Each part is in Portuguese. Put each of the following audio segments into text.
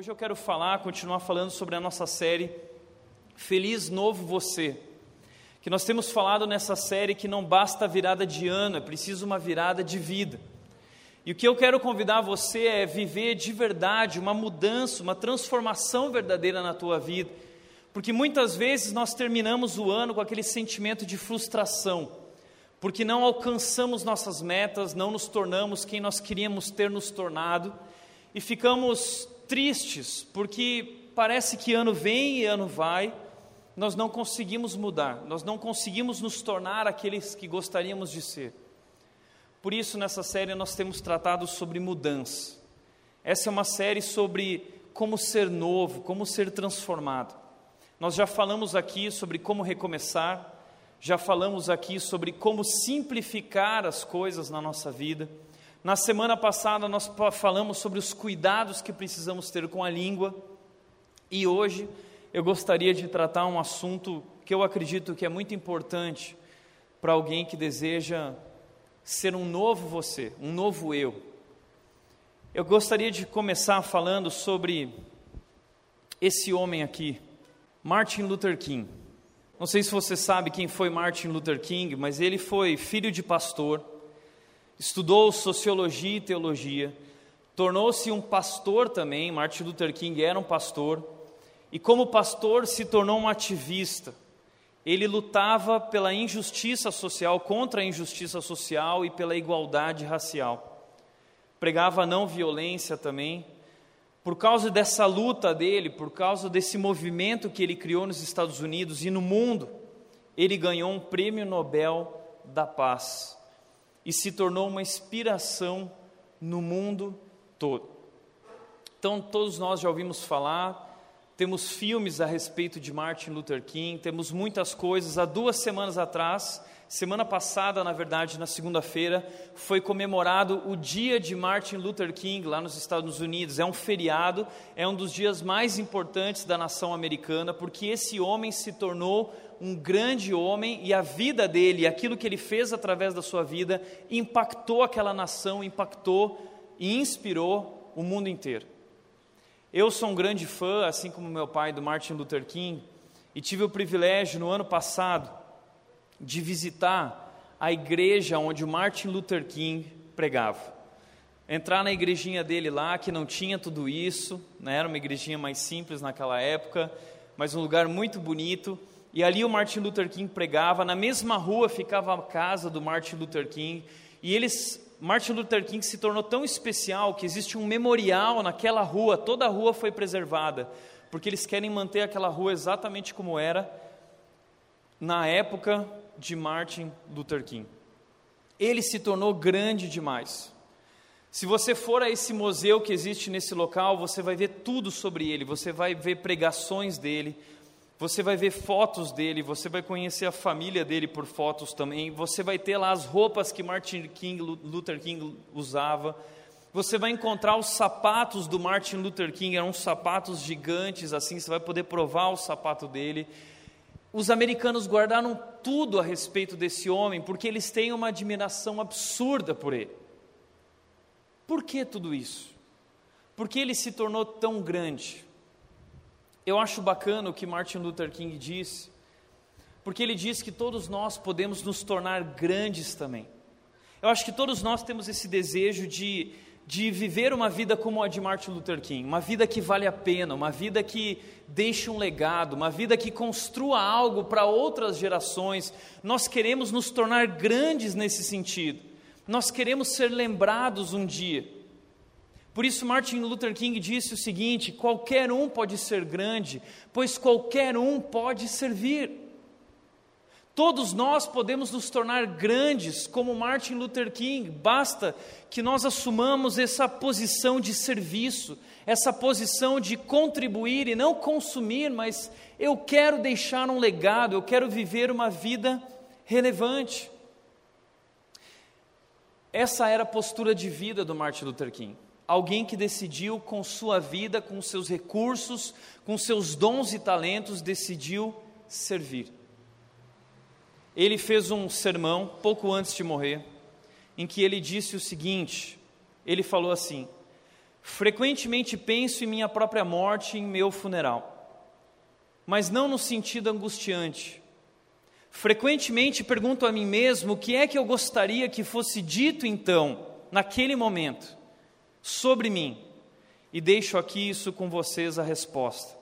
Hoje eu quero falar, continuar falando sobre a nossa série Feliz Novo Você. Que nós temos falado nessa série que não basta a virada de ano, é preciso uma virada de vida. E o que eu quero convidar você é viver de verdade uma mudança, uma transformação verdadeira na tua vida. Porque muitas vezes nós terminamos o ano com aquele sentimento de frustração, porque não alcançamos nossas metas, não nos tornamos quem nós queríamos ter nos tornado e ficamos tristes, porque parece que ano vem e ano vai, nós não conseguimos mudar, nós não conseguimos nos tornar aqueles que gostaríamos de ser. Por isso, nessa série, nós temos tratado sobre mudança. Essa é uma série sobre como ser novo, como ser transformado. Nós já falamos aqui sobre como recomeçar, já falamos aqui sobre como simplificar as coisas na nossa vida. Na semana passada nós falamos sobre os cuidados que precisamos ter com a língua e hoje eu gostaria de tratar um assunto que eu acredito que é muito importante para alguém que deseja ser um novo você, um novo eu. Eu gostaria de começar falando sobre esse homem aqui, Martin Luther King. Não sei se você sabe quem foi Martin Luther King, mas ele foi filho de pastor estudou sociologia e teologia, tornou-se um pastor também. Martin Luther King era um pastor, e como pastor se tornou um ativista. Ele lutava pela injustiça social, contra a injustiça social e pela igualdade racial. Pregava não violência também. Por causa dessa luta dele, por causa desse movimento que ele criou nos Estados Unidos e no mundo, ele ganhou um prêmio Nobel da Paz e se tornou uma inspiração no mundo todo. Então, todos nós já ouvimos falar, temos filmes a respeito de Martin Luther King, temos muitas coisas. Há duas semanas atrás, semana passada, na verdade, na segunda-feira, foi comemorado o dia de Martin Luther King lá nos Estados Unidos. É um feriado, é um dos dias mais importantes da nação americana, porque esse homem se tornou um grande homem e a vida dele, aquilo que ele fez através da sua vida, impactou aquela nação, impactou e inspirou o mundo inteiro. Eu sou um grande fã, assim como meu pai, do Martin Luther King, e tive o privilégio no ano passado de visitar a igreja onde o Martin Luther King pregava. Entrar na igrejinha dele lá, que não tinha tudo isso, né? era uma igrejinha mais simples naquela época, mas um lugar muito bonito. E ali o Martin Luther King pregava, na mesma rua ficava a casa do Martin Luther King, e eles Martin Luther King se tornou tão especial que existe um memorial naquela rua, toda a rua foi preservada, porque eles querem manter aquela rua exatamente como era na época de Martin Luther King. Ele se tornou grande demais. Se você for a esse museu que existe nesse local, você vai ver tudo sobre ele, você vai ver pregações dele, você vai ver fotos dele, você vai conhecer a família dele por fotos também, você vai ter lá as roupas que Martin King, Luther King usava, você vai encontrar os sapatos do Martin Luther King, eram sapatos gigantes assim, você vai poder provar o sapato dele. Os americanos guardaram tudo a respeito desse homem, porque eles têm uma admiração absurda por ele. Por que tudo isso? Porque ele se tornou tão grande? Eu acho bacana o que Martin Luther King disse, porque ele diz que todos nós podemos nos tornar grandes também. Eu acho que todos nós temos esse desejo de, de viver uma vida como a de Martin Luther King, uma vida que vale a pena, uma vida que deixe um legado, uma vida que construa algo para outras gerações. Nós queremos nos tornar grandes nesse sentido, nós queremos ser lembrados um dia. Por isso, Martin Luther King disse o seguinte: qualquer um pode ser grande, pois qualquer um pode servir. Todos nós podemos nos tornar grandes como Martin Luther King, basta que nós assumamos essa posição de serviço, essa posição de contribuir e não consumir, mas eu quero deixar um legado, eu quero viver uma vida relevante. Essa era a postura de vida do Martin Luther King alguém que decidiu com sua vida, com seus recursos, com seus dons e talentos, decidiu servir. Ele fez um sermão pouco antes de morrer, em que ele disse o seguinte: ele falou assim: Frequentemente penso em minha própria morte e em meu funeral, mas não no sentido angustiante. Frequentemente pergunto a mim mesmo o que é que eu gostaria que fosse dito então, naquele momento, sobre mim, e deixo aqui isso com vocês a resposta.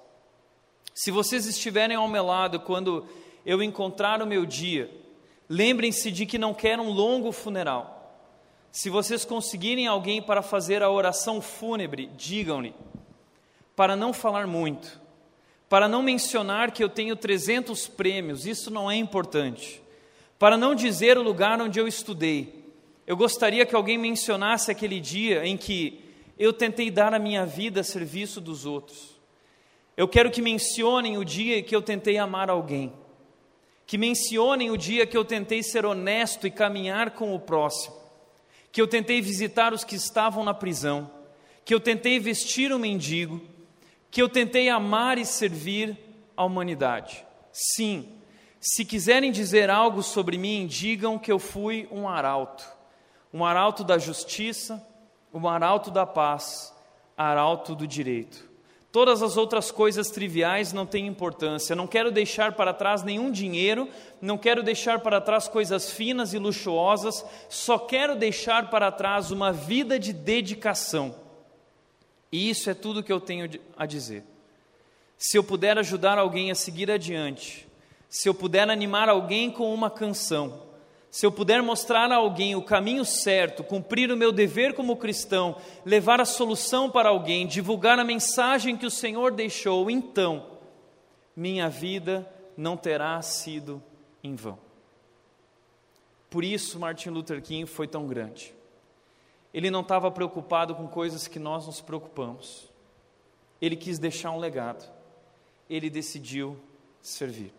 Se vocês estiverem ao meu lado quando eu encontrar o meu dia, lembrem-se de que não quero um longo funeral. Se vocês conseguirem alguém para fazer a oração fúnebre, digam-lhe, para não falar muito, para não mencionar que eu tenho 300 prêmios, isso não é importante, para não dizer o lugar onde eu estudei. Eu gostaria que alguém mencionasse aquele dia em que eu tentei dar a minha vida a serviço dos outros. Eu quero que mencionem o dia que eu tentei amar alguém. Que mencionem o dia que eu tentei ser honesto e caminhar com o próximo, que eu tentei visitar os que estavam na prisão, que eu tentei vestir o mendigo, que eu tentei amar e servir a humanidade. Sim, se quiserem dizer algo sobre mim, digam que eu fui um arauto, um arauto da justiça, um arauto da paz, arauto do direito. Todas as outras coisas triviais não têm importância. Não quero deixar para trás nenhum dinheiro, não quero deixar para trás coisas finas e luxuosas, só quero deixar para trás uma vida de dedicação. E isso é tudo que eu tenho a dizer. Se eu puder ajudar alguém a seguir adiante, se eu puder animar alguém com uma canção, se eu puder mostrar a alguém o caminho certo, cumprir o meu dever como cristão, levar a solução para alguém, divulgar a mensagem que o Senhor deixou, então minha vida não terá sido em vão. Por isso Martin Luther King foi tão grande. Ele não estava preocupado com coisas que nós nos preocupamos. Ele quis deixar um legado. Ele decidiu servir.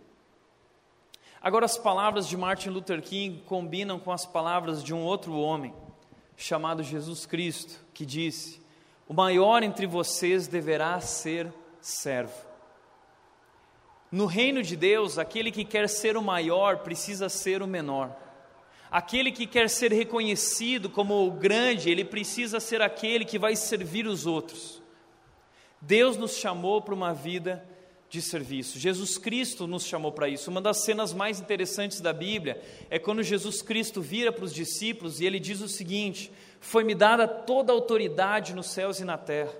Agora, as palavras de Martin Luther King combinam com as palavras de um outro homem, chamado Jesus Cristo, que disse: O maior entre vocês deverá ser servo. No reino de Deus, aquele que quer ser o maior precisa ser o menor. Aquele que quer ser reconhecido como o grande, ele precisa ser aquele que vai servir os outros. Deus nos chamou para uma vida de serviço. Jesus Cristo nos chamou para isso. Uma das cenas mais interessantes da Bíblia é quando Jesus Cristo vira para os discípulos e ele diz o seguinte: Foi-me dada toda a autoridade nos céus e na terra.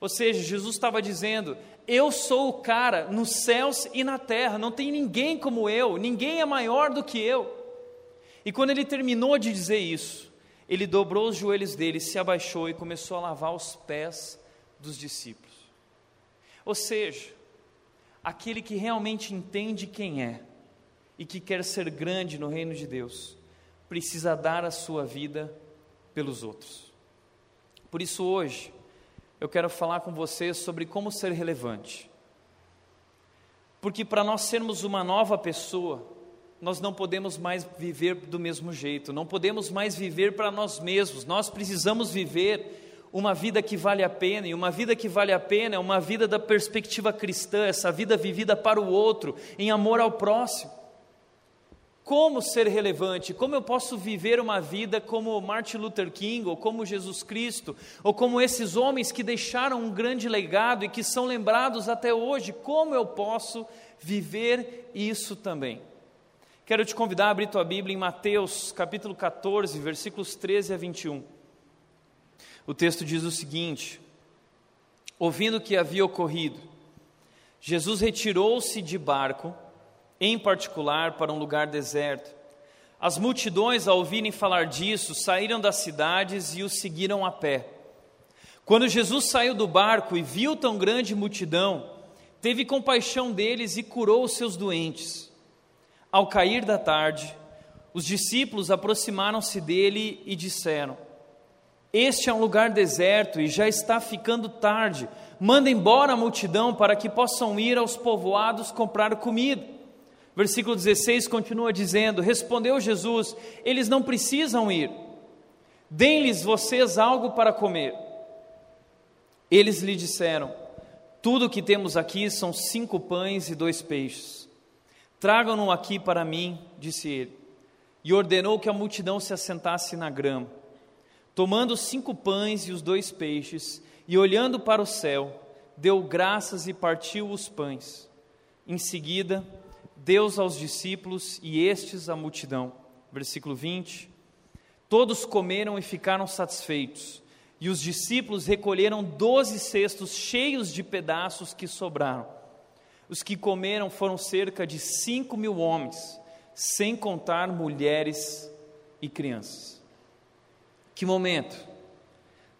Ou seja, Jesus estava dizendo: Eu sou o cara nos céus e na terra, não tem ninguém como eu, ninguém é maior do que eu. E quando ele terminou de dizer isso, ele dobrou os joelhos dele, se abaixou e começou a lavar os pés dos discípulos. Ou seja, aquele que realmente entende quem é e que quer ser grande no reino de Deus, precisa dar a sua vida pelos outros. Por isso, hoje, eu quero falar com vocês sobre como ser relevante. Porque para nós sermos uma nova pessoa, nós não podemos mais viver do mesmo jeito, não podemos mais viver para nós mesmos, nós precisamos viver uma vida que vale a pena, e uma vida que vale a pena é uma vida da perspectiva cristã, essa vida vivida para o outro, em amor ao próximo. Como ser relevante? Como eu posso viver uma vida como Martin Luther King, ou como Jesus Cristo, ou como esses homens que deixaram um grande legado e que são lembrados até hoje? Como eu posso viver isso também? Quero te convidar a abrir tua Bíblia em Mateus capítulo 14, versículos 13 a 21. O texto diz o seguinte: Ouvindo o que havia ocorrido, Jesus retirou-se de barco, em particular para um lugar deserto. As multidões, ao ouvirem falar disso, saíram das cidades e o seguiram a pé. Quando Jesus saiu do barco e viu tão grande multidão, teve compaixão deles e curou os seus doentes. Ao cair da tarde, os discípulos aproximaram-se dele e disseram: este é um lugar deserto e já está ficando tarde. Manda embora a multidão para que possam ir aos povoados comprar comida. Versículo 16 continua dizendo: Respondeu Jesus: Eles não precisam ir. Deem-lhes vocês algo para comer. Eles lhe disseram: Tudo o que temos aqui são cinco pães e dois peixes. Tragam-no aqui para mim, disse ele. E ordenou que a multidão se assentasse na grama. Tomando cinco pães e os dois peixes, e olhando para o céu, deu graças e partiu os pães. Em seguida, Deus aos discípulos e estes à multidão. Versículo 20. Todos comeram e ficaram satisfeitos, e os discípulos recolheram doze cestos cheios de pedaços que sobraram. Os que comeram foram cerca de cinco mil homens, sem contar mulheres e crianças. Que momento!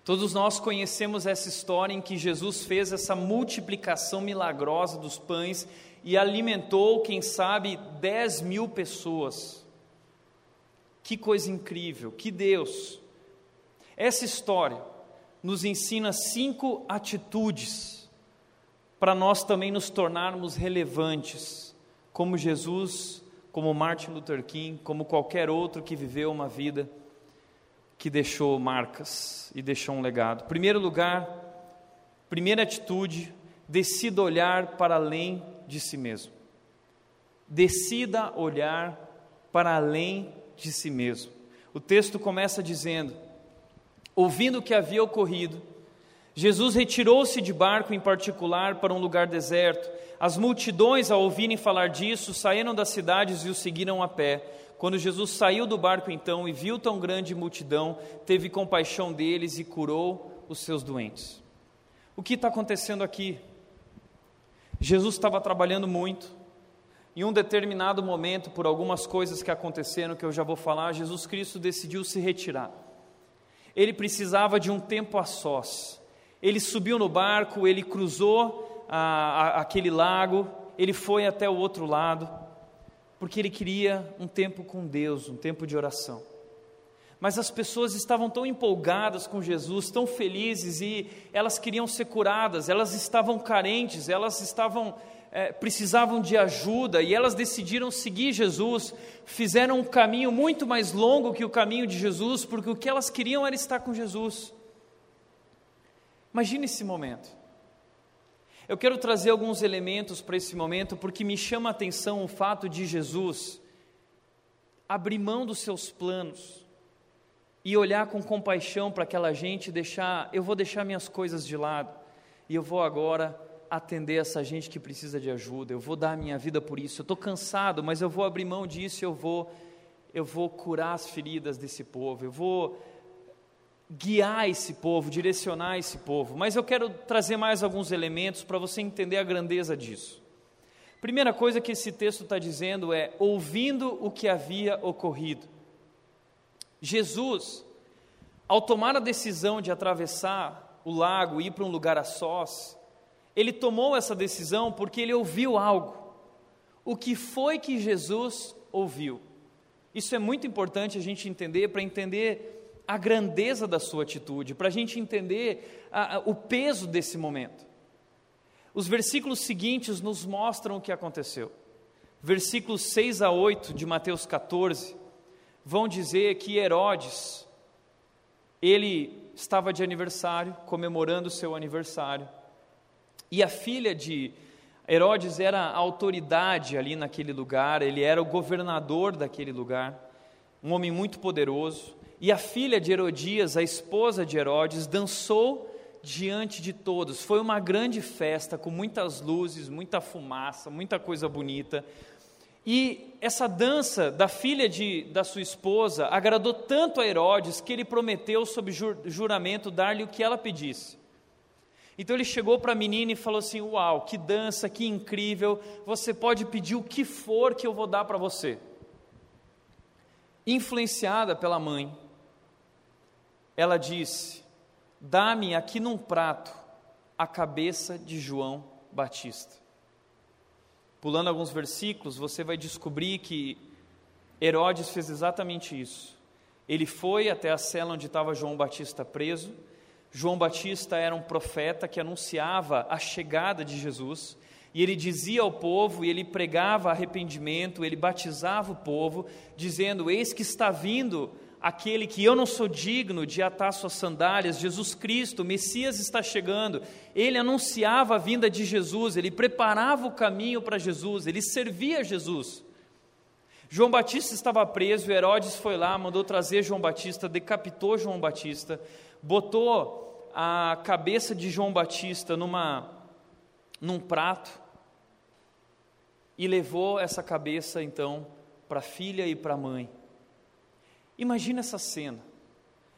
Todos nós conhecemos essa história em que Jesus fez essa multiplicação milagrosa dos pães e alimentou, quem sabe, 10 mil pessoas. Que coisa incrível, que Deus! Essa história nos ensina cinco atitudes para nós também nos tornarmos relevantes, como Jesus, como Martin Luther King, como qualquer outro que viveu uma vida que deixou marcas e deixou um legado. Primeiro lugar, primeira atitude, decida olhar para além de si mesmo. Decida olhar para além de si mesmo. O texto começa dizendo: Ouvindo o que havia ocorrido, Jesus retirou-se de barco em particular para um lugar deserto. As multidões, ao ouvirem falar disso, saíram das cidades e o seguiram a pé. Quando Jesus saiu do barco então e viu tão grande multidão, teve compaixão deles e curou os seus doentes. O que está acontecendo aqui? Jesus estava trabalhando muito. Em um determinado momento, por algumas coisas que aconteceram, que eu já vou falar, Jesus Cristo decidiu se retirar. Ele precisava de um tempo a sós. Ele subiu no barco, ele cruzou a, a, aquele lago, ele foi até o outro lado porque ele queria um tempo com Deus, um tempo de oração. Mas as pessoas estavam tão empolgadas com Jesus, tão felizes, e elas queriam ser curadas, elas estavam carentes, elas estavam é, precisavam de ajuda, e elas decidiram seguir Jesus, fizeram um caminho muito mais longo que o caminho de Jesus, porque o que elas queriam era estar com Jesus. Imagine esse momento. Eu quero trazer alguns elementos para esse momento, porque me chama a atenção o fato de Jesus abrir mão dos seus planos e olhar com compaixão para aquela gente, deixar, eu vou deixar minhas coisas de lado e eu vou agora atender essa gente que precisa de ajuda. Eu vou dar minha vida por isso. Eu estou cansado, mas eu vou abrir mão disso. Eu vou, eu vou curar as feridas desse povo. Eu vou guiar esse povo, direcionar esse povo. Mas eu quero trazer mais alguns elementos para você entender a grandeza disso. Primeira coisa que esse texto está dizendo é: ouvindo o que havia ocorrido. Jesus, ao tomar a decisão de atravessar o lago e ir para um lugar a sós, ele tomou essa decisão porque ele ouviu algo. O que foi que Jesus ouviu? Isso é muito importante a gente entender para entender a grandeza da sua atitude, para a gente entender a, a, o peso desse momento. Os versículos seguintes nos mostram o que aconteceu. Versículos 6 a 8 de Mateus 14 vão dizer que Herodes, ele estava de aniversário, comemorando o seu aniversário, e a filha de Herodes era a autoridade ali naquele lugar, ele era o governador daquele lugar, um homem muito poderoso. E a filha de Herodias, a esposa de Herodes, dançou diante de todos. Foi uma grande festa com muitas luzes, muita fumaça, muita coisa bonita. E essa dança da filha de, da sua esposa agradou tanto a Herodes que ele prometeu, sob juramento, dar-lhe o que ela pedisse. Então ele chegou para a menina e falou assim: Uau, que dança, que incrível, você pode pedir o que for que eu vou dar para você. Influenciada pela mãe, ela disse: Dá-me aqui num prato a cabeça de João Batista. Pulando alguns versículos, você vai descobrir que Herodes fez exatamente isso. Ele foi até a cela onde estava João Batista preso. João Batista era um profeta que anunciava a chegada de Jesus, e ele dizia ao povo, e ele pregava arrependimento, ele batizava o povo, dizendo: Eis que está vindo aquele que eu não sou digno de atar suas sandálias, Jesus Cristo, o Messias está chegando. Ele anunciava a vinda de Jesus, ele preparava o caminho para Jesus, ele servia Jesus. João Batista estava preso, Herodes foi lá, mandou trazer João Batista, decapitou João Batista, botou a cabeça de João Batista numa, num prato e levou essa cabeça então para a filha e para a mãe. Imagina essa cena.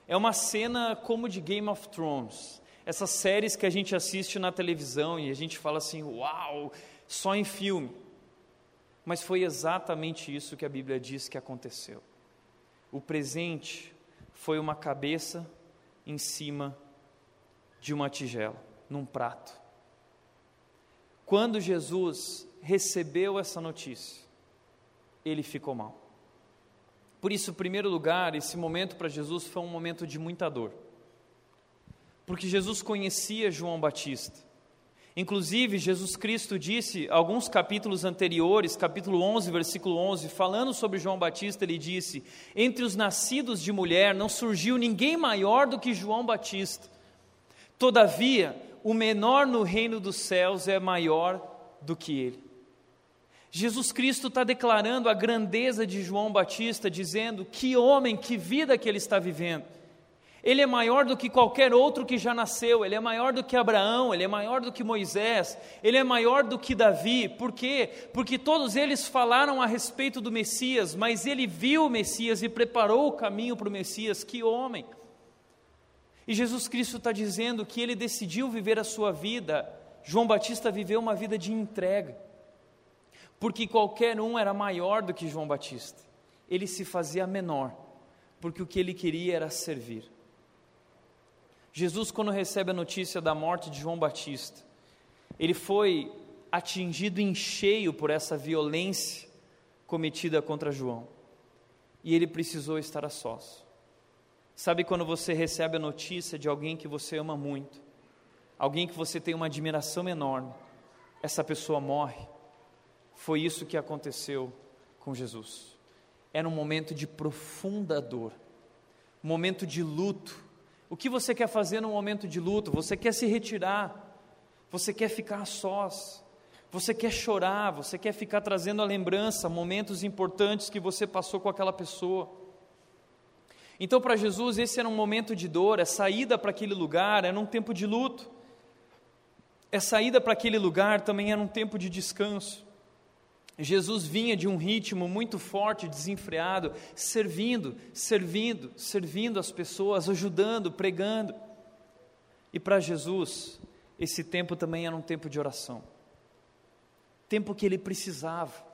É uma cena como de Game of Thrones. Essas séries que a gente assiste na televisão e a gente fala assim, uau, só em filme. Mas foi exatamente isso que a Bíblia diz que aconteceu. O presente foi uma cabeça em cima de uma tigela, num prato. Quando Jesus recebeu essa notícia, ele ficou mal. Por isso, em primeiro lugar, esse momento para Jesus foi um momento de muita dor. Porque Jesus conhecia João Batista. Inclusive, Jesus Cristo disse, alguns capítulos anteriores, capítulo 11, versículo 11, falando sobre João Batista, ele disse: Entre os nascidos de mulher não surgiu ninguém maior do que João Batista. Todavia, o menor no reino dos céus é maior do que ele. Jesus Cristo está declarando a grandeza de João Batista, dizendo: Que homem, que vida que ele está vivendo. Ele é maior do que qualquer outro que já nasceu, ele é maior do que Abraão, ele é maior do que Moisés, ele é maior do que Davi. Por quê? Porque todos eles falaram a respeito do Messias, mas ele viu o Messias e preparou o caminho para o Messias. Que homem! E Jesus Cristo está dizendo que ele decidiu viver a sua vida. João Batista viveu uma vida de entrega, porque qualquer um era maior do que João Batista. Ele se fazia menor, porque o que ele queria era servir. Jesus, quando recebe a notícia da morte de João Batista, ele foi atingido em cheio por essa violência cometida contra João. E ele precisou estar a sós. Sabe quando você recebe a notícia de alguém que você ama muito, alguém que você tem uma admiração enorme, essa pessoa morre? Foi isso que aconteceu com Jesus. Era um momento de profunda dor, momento de luto, o que você quer fazer no momento de luto? Você quer se retirar, você quer ficar a sós, você quer chorar, você quer ficar trazendo a lembrança, momentos importantes que você passou com aquela pessoa. Então, para Jesus, esse era um momento de dor, é saída para aquele lugar, era um tempo de luto. É saída para aquele lugar também era um tempo de descanso. Jesus vinha de um ritmo muito forte, desenfreado, servindo, servindo, servindo as pessoas, ajudando, pregando. E para Jesus, esse tempo também era um tempo de oração. Tempo que ele precisava.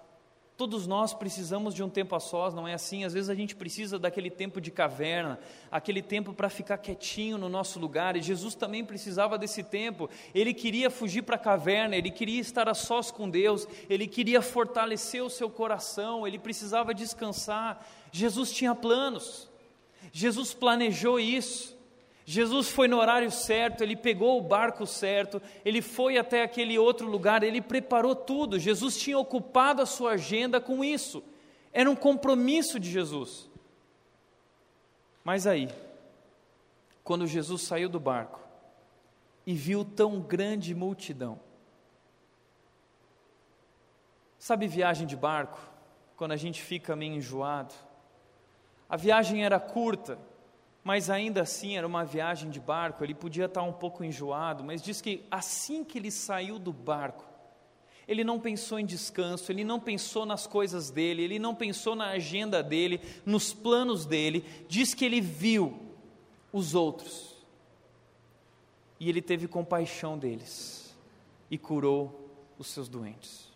Todos nós precisamos de um tempo a sós, não é assim? Às vezes a gente precisa daquele tempo de caverna, aquele tempo para ficar quietinho no nosso lugar, e Jesus também precisava desse tempo. Ele queria fugir para a caverna, ele queria estar a sós com Deus, ele queria fortalecer o seu coração, ele precisava descansar. Jesus tinha planos, Jesus planejou isso. Jesus foi no horário certo, ele pegou o barco certo, ele foi até aquele outro lugar, ele preparou tudo. Jesus tinha ocupado a sua agenda com isso. Era um compromisso de Jesus. Mas aí, quando Jesus saiu do barco e viu tão grande multidão, sabe viagem de barco? Quando a gente fica meio enjoado. A viagem era curta, mas ainda assim era uma viagem de barco, ele podia estar um pouco enjoado, mas diz que assim que ele saiu do barco, ele não pensou em descanso, ele não pensou nas coisas dele, ele não pensou na agenda dele, nos planos dele, diz que ele viu os outros e ele teve compaixão deles e curou os seus doentes.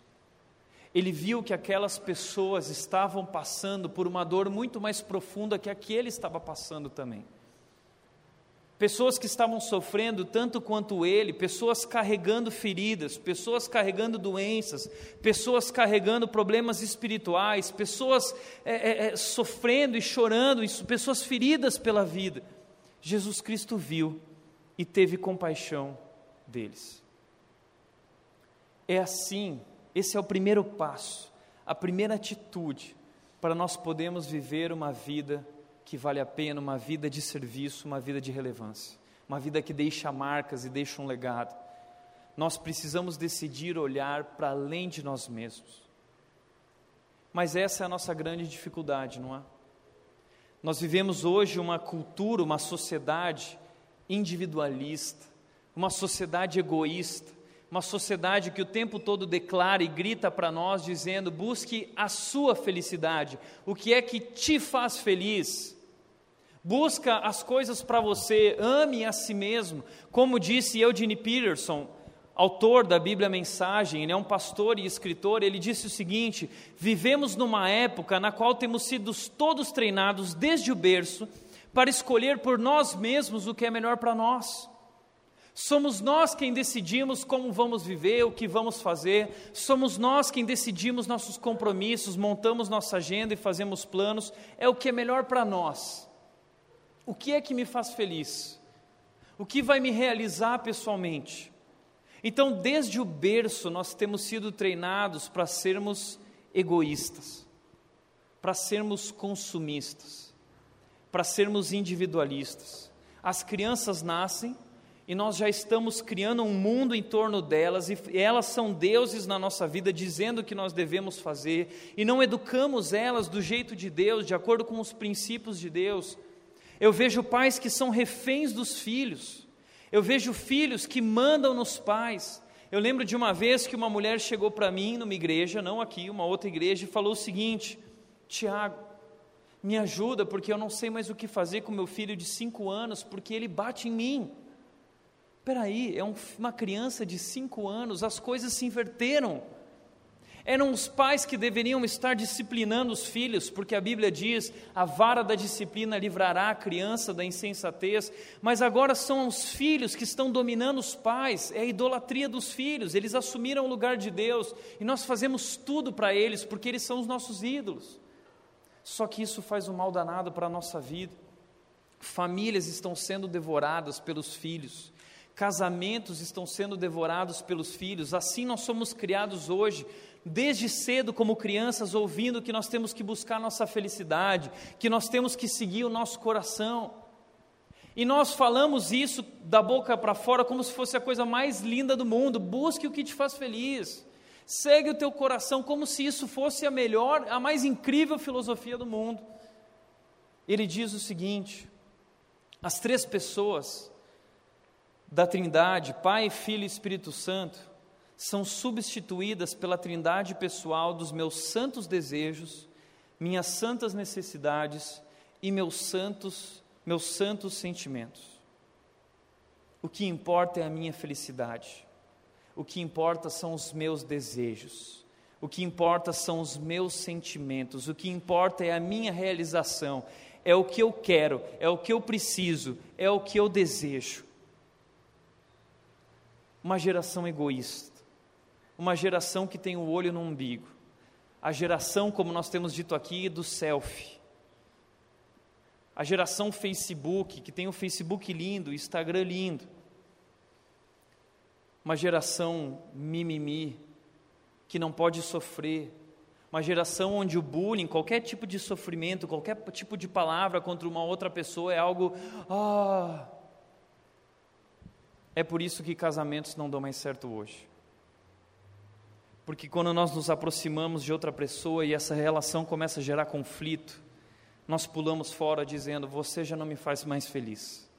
Ele viu que aquelas pessoas estavam passando por uma dor muito mais profunda que a que ele estava passando também. Pessoas que estavam sofrendo tanto quanto ele, pessoas carregando feridas, pessoas carregando doenças, pessoas carregando problemas espirituais, pessoas é, é, é sofrendo e chorando, pessoas feridas pela vida. Jesus Cristo viu e teve compaixão deles. É assim esse é o primeiro passo, a primeira atitude para nós podermos viver uma vida que vale a pena, uma vida de serviço, uma vida de relevância, uma vida que deixa marcas e deixa um legado. Nós precisamos decidir olhar para além de nós mesmos. Mas essa é a nossa grande dificuldade, não é? Nós vivemos hoje uma cultura, uma sociedade individualista, uma sociedade egoísta, uma sociedade que o tempo todo declara e grita para nós, dizendo: busque a sua felicidade, o que é que te faz feliz. Busca as coisas para você, ame a si mesmo. Como disse Eugene Peterson, autor da Bíblia Mensagem, ele é um pastor e escritor, ele disse o seguinte: vivemos numa época na qual temos sido todos treinados desde o berço para escolher por nós mesmos o que é melhor para nós. Somos nós quem decidimos como vamos viver, o que vamos fazer, somos nós quem decidimos nossos compromissos, montamos nossa agenda e fazemos planos, é o que é melhor para nós. O que é que me faz feliz? O que vai me realizar pessoalmente? Então, desde o berço, nós temos sido treinados para sermos egoístas, para sermos consumistas, para sermos individualistas. As crianças nascem e nós já estamos criando um mundo em torno delas, e elas são deuses na nossa vida, dizendo o que nós devemos fazer, e não educamos elas do jeito de Deus, de acordo com os princípios de Deus. Eu vejo pais que são reféns dos filhos, eu vejo filhos que mandam nos pais. Eu lembro de uma vez que uma mulher chegou para mim numa igreja, não aqui, uma outra igreja, e falou o seguinte: Tiago, me ajuda, porque eu não sei mais o que fazer com meu filho de cinco anos, porque ele bate em mim. Espera aí, é um, uma criança de cinco anos, as coisas se inverteram. Eram os pais que deveriam estar disciplinando os filhos, porque a Bíblia diz: a vara da disciplina livrará a criança da insensatez, mas agora são os filhos que estão dominando os pais, é a idolatria dos filhos, eles assumiram o lugar de Deus e nós fazemos tudo para eles, porque eles são os nossos ídolos. Só que isso faz um mal danado para a nossa vida. Famílias estão sendo devoradas pelos filhos, casamentos estão sendo devorados pelos filhos, assim nós somos criados hoje, desde cedo como crianças, ouvindo que nós temos que buscar nossa felicidade, que nós temos que seguir o nosso coração. E nós falamos isso da boca para fora como se fosse a coisa mais linda do mundo. Busque o que te faz feliz. Segue o teu coração como se isso fosse a melhor, a mais incrível filosofia do mundo. Ele diz o seguinte: as três pessoas da Trindade, Pai, Filho e Espírito Santo, são substituídas pela Trindade pessoal dos meus santos desejos, minhas santas necessidades e meus santos, meus santos sentimentos. O que importa é a minha felicidade. O que importa são os meus desejos. O que importa são os meus sentimentos. O que importa é a minha realização. É o que eu quero, é o que eu preciso, é o que eu desejo uma geração egoísta, uma geração que tem o olho no umbigo, a geração, como nós temos dito aqui, do selfie, a geração Facebook, que tem o Facebook lindo, o Instagram lindo, uma geração mimimi, que não pode sofrer, uma geração onde o bullying, qualquer tipo de sofrimento, qualquer tipo de palavra contra uma outra pessoa é algo, ah, é por isso que casamentos não dão mais certo hoje. Porque quando nós nos aproximamos de outra pessoa e essa relação começa a gerar conflito, nós pulamos fora dizendo: Você já não me faz mais feliz.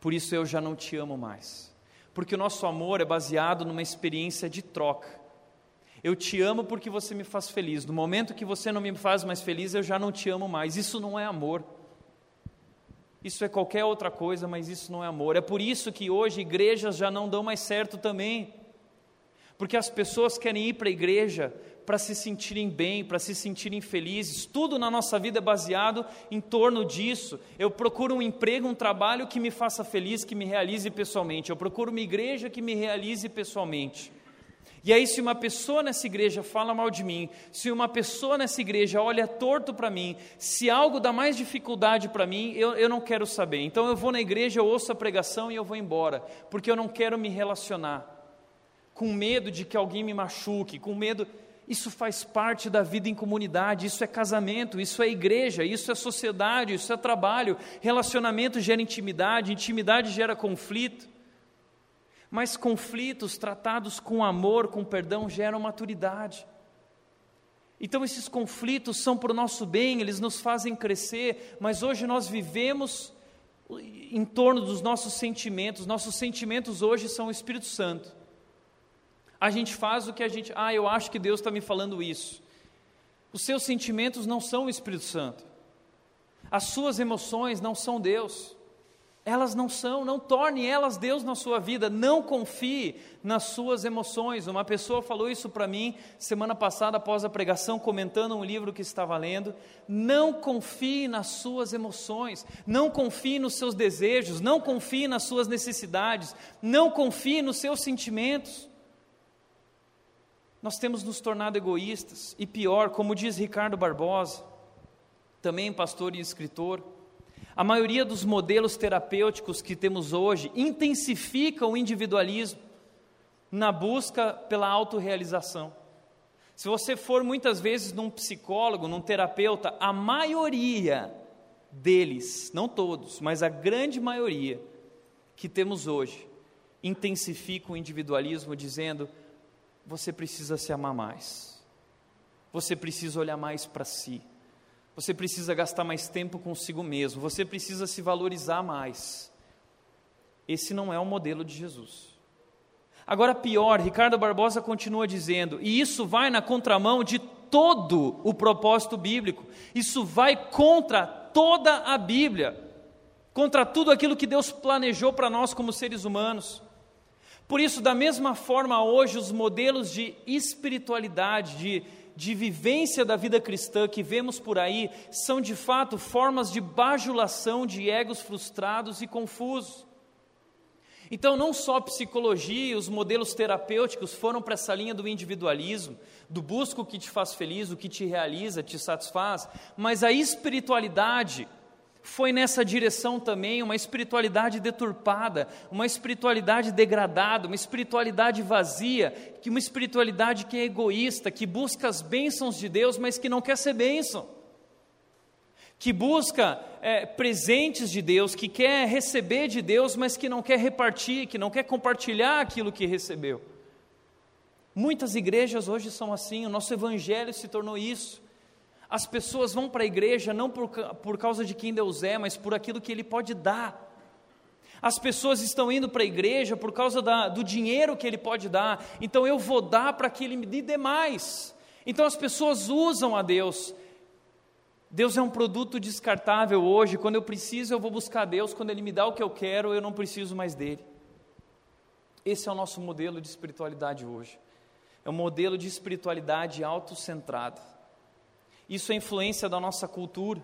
Por isso eu já não te amo mais. Porque o nosso amor é baseado numa experiência de troca. Eu te amo porque você me faz feliz. No momento que você não me faz mais feliz, eu já não te amo mais. Isso não é amor. Isso é qualquer outra coisa, mas isso não é amor. É por isso que hoje igrejas já não dão mais certo também. Porque as pessoas querem ir para a igreja para se sentirem bem, para se sentirem felizes. Tudo na nossa vida é baseado em torno disso. Eu procuro um emprego, um trabalho que me faça feliz, que me realize pessoalmente. Eu procuro uma igreja que me realize pessoalmente. E aí, se uma pessoa nessa igreja fala mal de mim, se uma pessoa nessa igreja olha torto para mim, se algo dá mais dificuldade para mim, eu, eu não quero saber. Então eu vou na igreja, eu ouço a pregação e eu vou embora, porque eu não quero me relacionar. Com medo de que alguém me machuque, com medo. Isso faz parte da vida em comunidade, isso é casamento, isso é igreja, isso é sociedade, isso é trabalho. Relacionamento gera intimidade, intimidade gera conflito. Mas conflitos tratados com amor, com perdão, geram maturidade. Então, esses conflitos são para o nosso bem, eles nos fazem crescer, mas hoje nós vivemos em torno dos nossos sentimentos. Nossos sentimentos hoje são o Espírito Santo. A gente faz o que a gente. Ah, eu acho que Deus está me falando isso. Os seus sentimentos não são o Espírito Santo. As suas emoções não são Deus. Elas não são, não torne elas Deus na sua vida, não confie nas suas emoções. Uma pessoa falou isso para mim semana passada após a pregação, comentando um livro que estava lendo. Não confie nas suas emoções, não confie nos seus desejos, não confie nas suas necessidades, não confie nos seus sentimentos. Nós temos nos tornado egoístas e pior, como diz Ricardo Barbosa, também pastor e escritor, a maioria dos modelos terapêuticos que temos hoje intensificam o individualismo na busca pela autorrealização. Se você for muitas vezes num psicólogo, num terapeuta, a maioria deles, não todos, mas a grande maioria que temos hoje, intensifica o individualismo dizendo: você precisa se amar mais. Você precisa olhar mais para si. Você precisa gastar mais tempo consigo mesmo. Você precisa se valorizar mais. Esse não é o modelo de Jesus. Agora, pior, Ricardo Barbosa continua dizendo, e isso vai na contramão de todo o propósito bíblico, isso vai contra toda a Bíblia, contra tudo aquilo que Deus planejou para nós como seres humanos. Por isso, da mesma forma, hoje, os modelos de espiritualidade, de, de vivência da vida cristã que vemos por aí, são de fato formas de bajulação de egos frustrados e confusos. Então, não só a psicologia e os modelos terapêuticos foram para essa linha do individualismo, do busca o que te faz feliz, o que te realiza, te satisfaz, mas a espiritualidade foi nessa direção também uma espiritualidade deturpada, uma espiritualidade degradada, uma espiritualidade vazia, que uma espiritualidade que é egoísta, que busca as bênçãos de Deus, mas que não quer ser bênção, que busca é, presentes de Deus, que quer receber de Deus, mas que não quer repartir, que não quer compartilhar aquilo que recebeu. Muitas igrejas hoje são assim, o nosso evangelho se tornou isso. As pessoas vão para a igreja não por, por causa de quem Deus é, mas por aquilo que Ele pode dar. As pessoas estão indo para a igreja por causa da, do dinheiro que Ele pode dar, então eu vou dar para que Ele me dê mais. Então as pessoas usam a Deus. Deus é um produto descartável hoje. Quando eu preciso, eu vou buscar Deus. Quando Ele me dá o que eu quero, eu não preciso mais dele. Esse é o nosso modelo de espiritualidade hoje. É um modelo de espiritualidade autocentrada. Isso é influência da nossa cultura.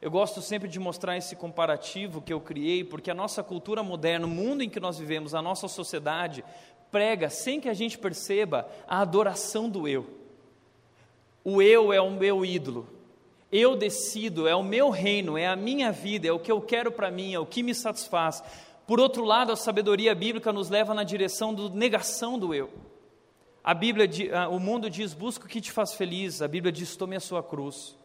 Eu gosto sempre de mostrar esse comparativo que eu criei, porque a nossa cultura moderna, o mundo em que nós vivemos, a nossa sociedade, prega, sem que a gente perceba, a adoração do eu. O eu é o meu ídolo. Eu decido, é o meu reino, é a minha vida, é o que eu quero para mim, é o que me satisfaz. Por outro lado, a sabedoria bíblica nos leva na direção da negação do eu. A Bíblia, o mundo diz: busca o que te faz feliz. A Bíblia diz: tome a sua cruz.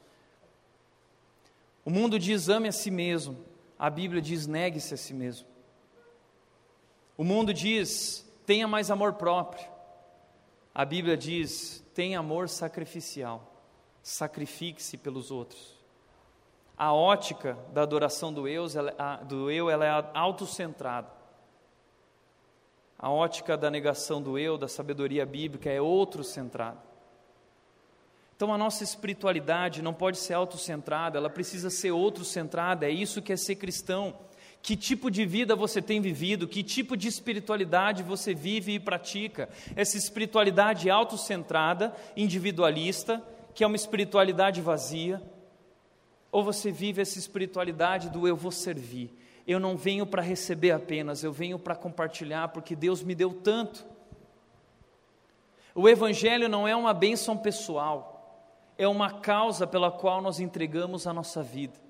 O mundo diz: ame a si mesmo. A Bíblia diz: negue-se a si mesmo. O mundo diz: tenha mais amor próprio. A Bíblia diz: tenha amor sacrificial. Sacrifique-se pelos outros. A ótica da adoração do eu, ela, é autocentrada. A ótica da negação do eu, da sabedoria bíblica, é outro centrado. Então a nossa espiritualidade não pode ser autocentrada, ela precisa ser outro centrada. É isso que é ser cristão. Que tipo de vida você tem vivido? Que tipo de espiritualidade você vive e pratica? Essa espiritualidade autocentrada, individualista, que é uma espiritualidade vazia? Ou você vive essa espiritualidade do eu vou servir? Eu não venho para receber apenas, eu venho para compartilhar, porque Deus me deu tanto. O Evangelho não é uma bênção pessoal, é uma causa pela qual nós entregamos a nossa vida.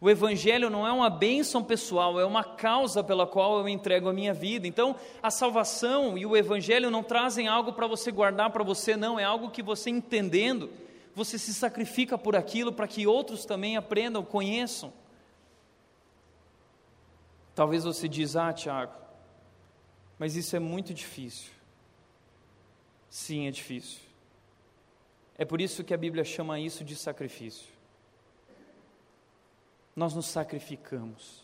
O Evangelho não é uma bênção pessoal, é uma causa pela qual eu entrego a minha vida. Então, a salvação e o Evangelho não trazem algo para você guardar para você, não, é algo que você entendendo, você se sacrifica por aquilo para que outros também aprendam, conheçam. Talvez você diz, ah, Tiago, mas isso é muito difícil. Sim, é difícil. É por isso que a Bíblia chama isso de sacrifício. Nós nos sacrificamos.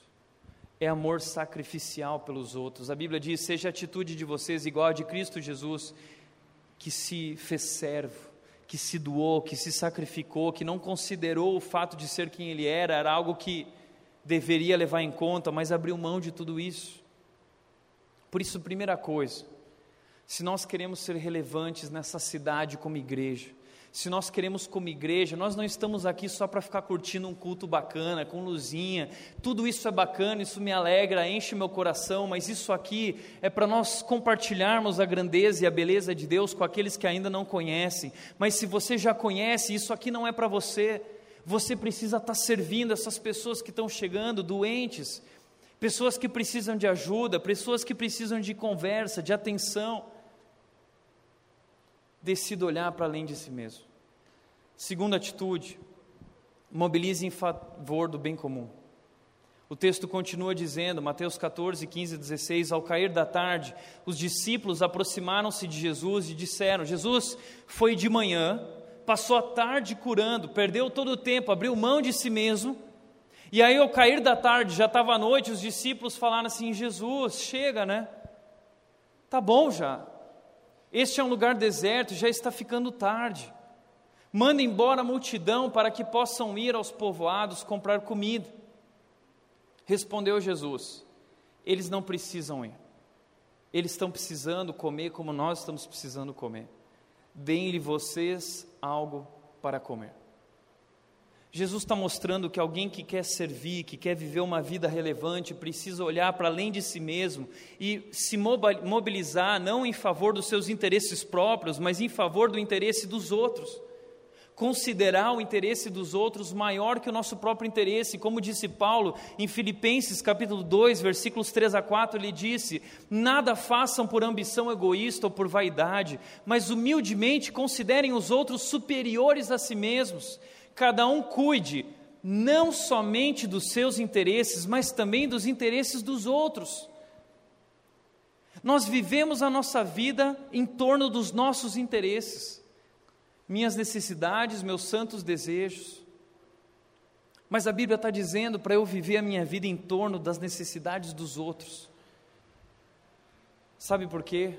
É amor sacrificial pelos outros. A Bíblia diz: seja a atitude de vocês igual a de Cristo Jesus, que se fez servo, que se doou, que se sacrificou, que não considerou o fato de ser quem ele era, era algo que deveria levar em conta, mas abriu mão de tudo isso. Por isso, primeira coisa, se nós queremos ser relevantes nessa cidade como igreja, se nós queremos como igreja, nós não estamos aqui só para ficar curtindo um culto bacana, com luzinha, tudo isso é bacana, isso me alegra, enche meu coração, mas isso aqui é para nós compartilharmos a grandeza e a beleza de Deus com aqueles que ainda não conhecem. Mas se você já conhece, isso aqui não é para você, você precisa estar tá servindo essas pessoas que estão chegando, doentes, pessoas que precisam de ajuda, pessoas que precisam de conversa, de atenção decida olhar para além de si mesmo. Segunda atitude, mobilize em favor do bem comum. O texto continua dizendo, Mateus 14, 15 e 16: Ao cair da tarde, os discípulos aproximaram-se de Jesus e disseram: Jesus foi de manhã, passou a tarde curando, perdeu todo o tempo, abriu mão de si mesmo. E aí, ao cair da tarde, já estava a noite, os discípulos falaram assim: Jesus, chega, né? Tá bom já, este é um lugar deserto, já está ficando tarde. Manda embora a multidão para que possam ir aos povoados comprar comida. Respondeu Jesus: Eles não precisam ir. Eles estão precisando comer como nós estamos precisando comer. Deem-lhe vocês algo para comer. Jesus está mostrando que alguém que quer servir, que quer viver uma vida relevante, precisa olhar para além de si mesmo e se mobilizar não em favor dos seus interesses próprios, mas em favor do interesse dos outros. Considerar o interesse dos outros maior que o nosso próprio interesse, como disse Paulo em Filipenses capítulo 2, versículos 3 a 4, ele disse: Nada façam por ambição egoísta ou por vaidade, mas humildemente considerem os outros superiores a si mesmos. Cada um cuide não somente dos seus interesses, mas também dos interesses dos outros. Nós vivemos a nossa vida em torno dos nossos interesses, minhas necessidades, meus santos desejos. Mas a Bíblia está dizendo para eu viver a minha vida em torno das necessidades dos outros. Sabe por quê?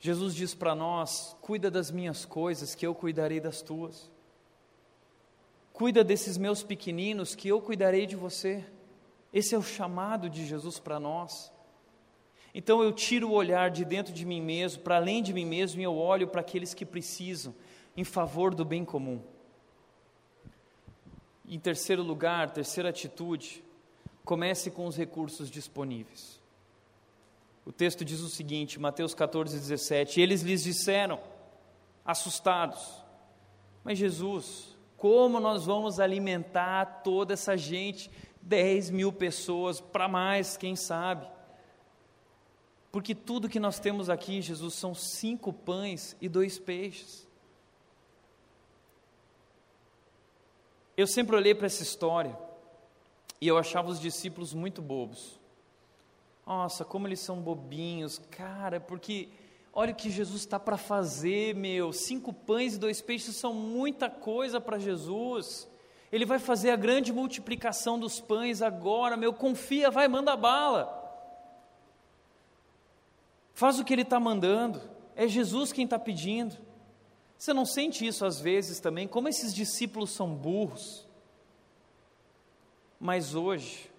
Jesus diz para nós: cuida das minhas coisas, que eu cuidarei das tuas. Cuida desses meus pequeninos, que eu cuidarei de você. Esse é o chamado de Jesus para nós. Então eu tiro o olhar de dentro de mim mesmo, para além de mim mesmo, e eu olho para aqueles que precisam, em favor do bem comum. Em terceiro lugar, terceira atitude, comece com os recursos disponíveis. O texto diz o seguinte, Mateus 14, 17: Eles lhes disseram, assustados, mas Jesus, como nós vamos alimentar toda essa gente? 10 mil pessoas, para mais, quem sabe? Porque tudo que nós temos aqui, Jesus, são cinco pães e dois peixes. Eu sempre olhei para essa história e eu achava os discípulos muito bobos. Nossa, como eles são bobinhos, cara, porque Olha o que Jesus está para fazer, meu. Cinco pães e dois peixes são muita coisa para Jesus. Ele vai fazer a grande multiplicação dos pães agora, meu. Confia, vai, manda bala. Faz o que ele está mandando. É Jesus quem está pedindo. Você não sente isso às vezes também? Como esses discípulos são burros. Mas hoje,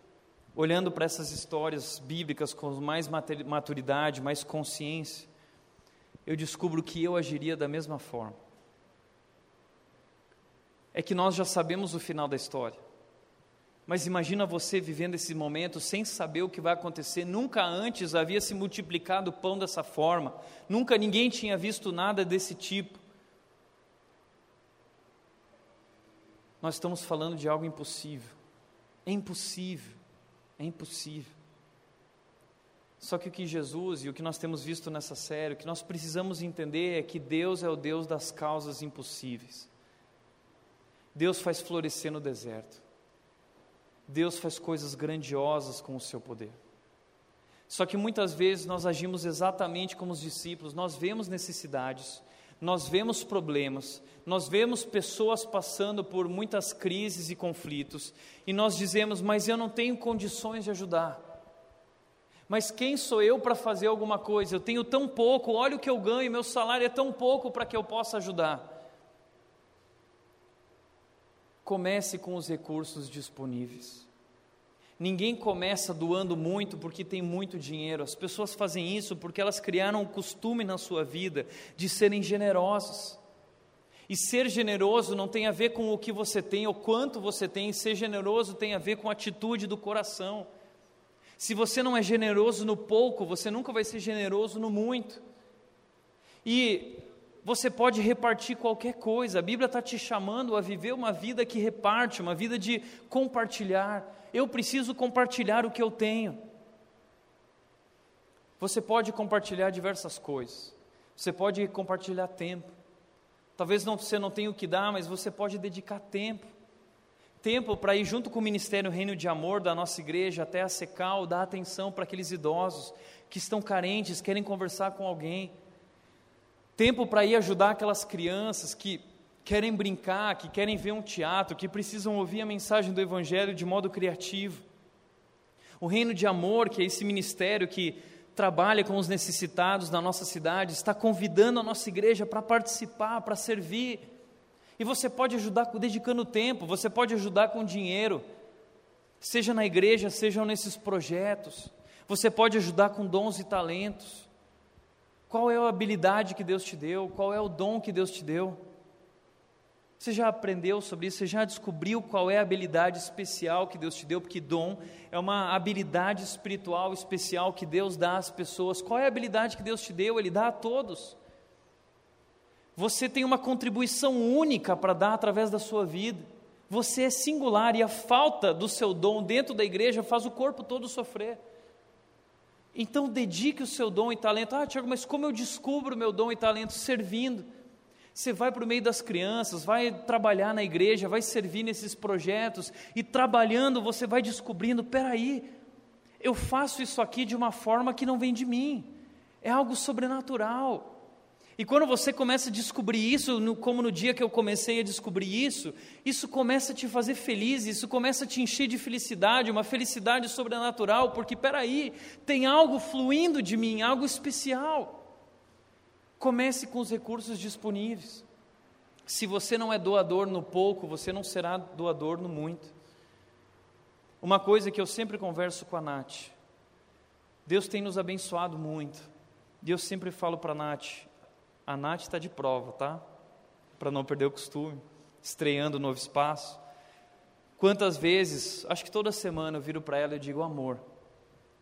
olhando para essas histórias bíblicas com mais maturidade, mais consciência, eu descubro que eu agiria da mesma forma. É que nós já sabemos o final da história. Mas imagina você vivendo esse momento sem saber o que vai acontecer. Nunca antes havia se multiplicado o pão dessa forma. Nunca ninguém tinha visto nada desse tipo. Nós estamos falando de algo impossível. É impossível. É impossível. Só que o que Jesus e o que nós temos visto nessa série, o que nós precisamos entender é que Deus é o Deus das causas impossíveis. Deus faz florescer no deserto. Deus faz coisas grandiosas com o seu poder. Só que muitas vezes nós agimos exatamente como os discípulos, nós vemos necessidades, nós vemos problemas, nós vemos pessoas passando por muitas crises e conflitos, e nós dizemos, mas eu não tenho condições de ajudar. Mas quem sou eu para fazer alguma coisa? Eu tenho tão pouco, olha o que eu ganho, meu salário é tão pouco para que eu possa ajudar. Comece com os recursos disponíveis. Ninguém começa doando muito porque tem muito dinheiro. As pessoas fazem isso porque elas criaram um costume na sua vida de serem generosas. E ser generoso não tem a ver com o que você tem ou quanto você tem, ser generoso tem a ver com a atitude do coração. Se você não é generoso no pouco, você nunca vai ser generoso no muito. E você pode repartir qualquer coisa, a Bíblia está te chamando a viver uma vida que reparte, uma vida de compartilhar. Eu preciso compartilhar o que eu tenho. Você pode compartilhar diversas coisas, você pode compartilhar tempo. Talvez não, você não tenha o que dar, mas você pode dedicar tempo. Tempo para ir junto com o Ministério Reino de Amor da nossa igreja até a Secal, dar atenção para aqueles idosos que estão carentes, querem conversar com alguém. Tempo para ir ajudar aquelas crianças que querem brincar, que querem ver um teatro, que precisam ouvir a mensagem do Evangelho de modo criativo. O Reino de Amor, que é esse ministério que trabalha com os necessitados na nossa cidade, está convidando a nossa igreja para participar, para servir. E você pode ajudar dedicando tempo, você pode ajudar com dinheiro, seja na igreja, sejam nesses projetos. Você pode ajudar com dons e talentos. Qual é a habilidade que Deus te deu? Qual é o dom que Deus te deu? Você já aprendeu sobre isso? Você já descobriu qual é a habilidade especial que Deus te deu? Porque dom é uma habilidade espiritual especial que Deus dá às pessoas. Qual é a habilidade que Deus te deu? Ele dá a todos. Você tem uma contribuição única para dar através da sua vida. Você é singular e a falta do seu dom dentro da igreja faz o corpo todo sofrer. Então dedique o seu dom e talento. Ah, Tiago, mas como eu descubro o meu dom e talento? Servindo você vai para o meio das crianças, vai trabalhar na igreja, vai servir nesses projetos, e trabalhando você vai descobrindo: peraí, eu faço isso aqui de uma forma que não vem de mim, é algo sobrenatural. E quando você começa a descobrir isso, no, como no dia que eu comecei a descobrir isso, isso começa a te fazer feliz, isso começa a te encher de felicidade, uma felicidade sobrenatural, porque peraí, tem algo fluindo de mim, algo especial. Comece com os recursos disponíveis. Se você não é doador no pouco, você não será doador no muito. Uma coisa que eu sempre converso com a Nath, Deus tem nos abençoado muito. E eu sempre falo para a Nath, a Nath está de prova, tá? Para não perder o costume, estreando um novo espaço. Quantas vezes, acho que toda semana eu viro para ela e digo, amor,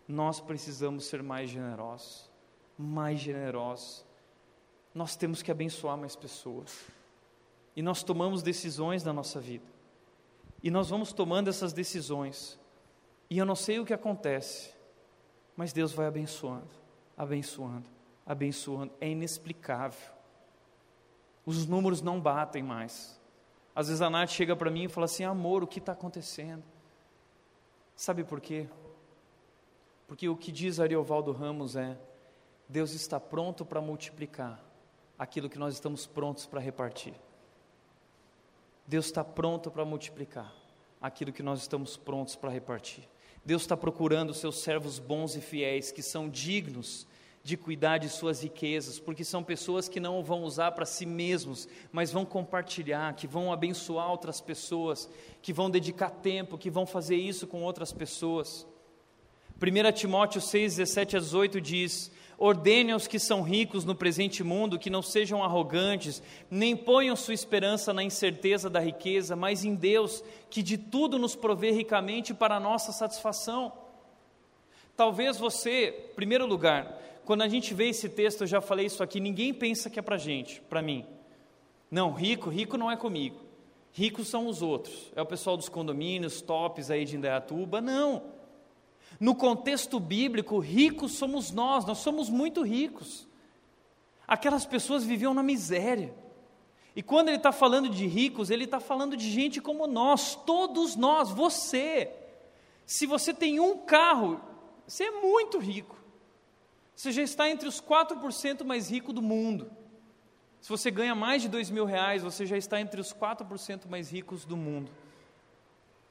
nós precisamos ser mais generosos, mais generosos nós temos que abençoar mais pessoas. E nós tomamos decisões na nossa vida. E nós vamos tomando essas decisões. E eu não sei o que acontece, mas Deus vai abençoando, abençoando, abençoando. É inexplicável. Os números não batem mais. Às vezes a Nath chega para mim e fala assim: amor, o que está acontecendo? Sabe por quê? Porque o que diz Ariovaldo Ramos é: Deus está pronto para multiplicar aquilo que nós estamos prontos para repartir. Deus está pronto para multiplicar aquilo que nós estamos prontos para repartir. Deus está procurando seus servos bons e fiéis, que são dignos de cuidar de suas riquezas, porque são pessoas que não vão usar para si mesmos, mas vão compartilhar, que vão abençoar outras pessoas, que vão dedicar tempo, que vão fazer isso com outras pessoas. 1 Timóteo 6, 17 a 18 diz: Ordene aos que são ricos no presente mundo que não sejam arrogantes, nem ponham sua esperança na incerteza da riqueza, mas em Deus, que de tudo nos provê ricamente para a nossa satisfação. Talvez você, em primeiro lugar, quando a gente vê esse texto, eu já falei isso aqui, ninguém pensa que é para gente, para mim. Não, rico, rico não é comigo. Ricos são os outros. É o pessoal dos condomínios, tops aí de Indaiatuba. Não. No contexto bíblico, ricos somos nós, nós somos muito ricos. Aquelas pessoas viviam na miséria. E quando ele está falando de ricos, ele está falando de gente como nós, todos nós, você. Se você tem um carro, você é muito rico. Você já está entre os 4% mais ricos do mundo. Se você ganha mais de dois mil reais, você já está entre os 4% mais ricos do mundo.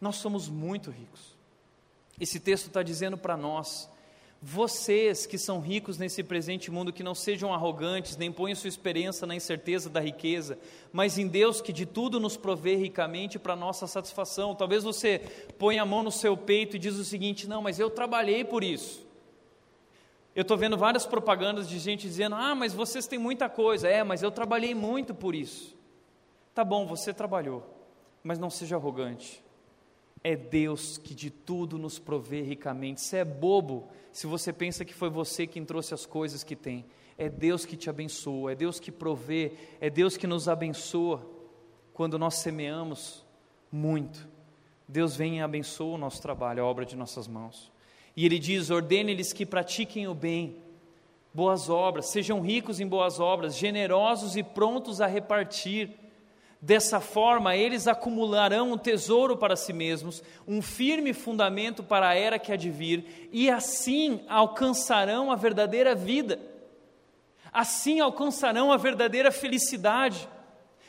Nós somos muito ricos. Esse texto está dizendo para nós vocês que são ricos nesse presente mundo, que não sejam arrogantes, nem ponham sua esperança na incerteza da riqueza, mas em Deus que de tudo nos provê ricamente para nossa satisfação. Talvez você ponha a mão no seu peito e diz o seguinte: não, mas eu trabalhei por isso. Eu estou vendo várias propagandas de gente dizendo: ah, mas vocês têm muita coisa. É, mas eu trabalhei muito por isso. Tá bom, você trabalhou, mas não seja arrogante. É Deus que de tudo nos provê ricamente. Você é bobo se você pensa que foi você quem trouxe as coisas que tem. É Deus que te abençoa, é Deus que provê, é Deus que nos abençoa quando nós semeamos muito. Deus vem e abençoa o nosso trabalho, a obra de nossas mãos. E Ele diz: ordene-lhes que pratiquem o bem, boas obras, sejam ricos em boas obras, generosos e prontos a repartir Dessa forma, eles acumularão um tesouro para si mesmos, um firme fundamento para a era que há de vir, e assim alcançarão a verdadeira vida. Assim alcançarão a verdadeira felicidade.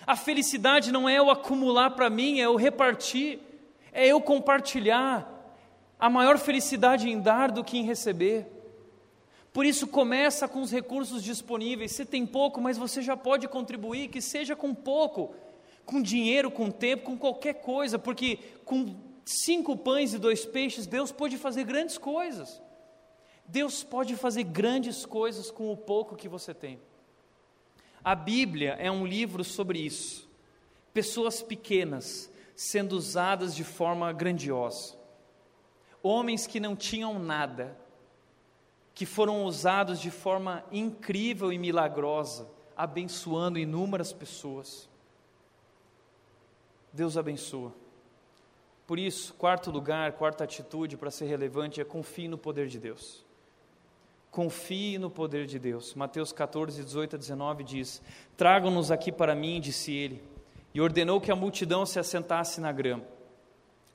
A felicidade não é o acumular para mim, é o repartir, é eu compartilhar. A maior felicidade em dar do que em receber. Por isso, começa com os recursos disponíveis. Se tem pouco, mas você já pode contribuir, que seja com pouco com dinheiro, com tempo, com qualquer coisa, porque com cinco pães e dois peixes, Deus pode fazer grandes coisas. Deus pode fazer grandes coisas com o pouco que você tem. A Bíblia é um livro sobre isso. Pessoas pequenas sendo usadas de forma grandiosa. Homens que não tinham nada, que foram usados de forma incrível e milagrosa, abençoando inúmeras pessoas. Deus abençoa. Por isso, quarto lugar, quarta atitude para ser relevante é confie no poder de Deus. Confie no poder de Deus. Mateus 14, 18 a 19 diz: Tragam-nos aqui para mim, disse ele, e ordenou que a multidão se assentasse na grama.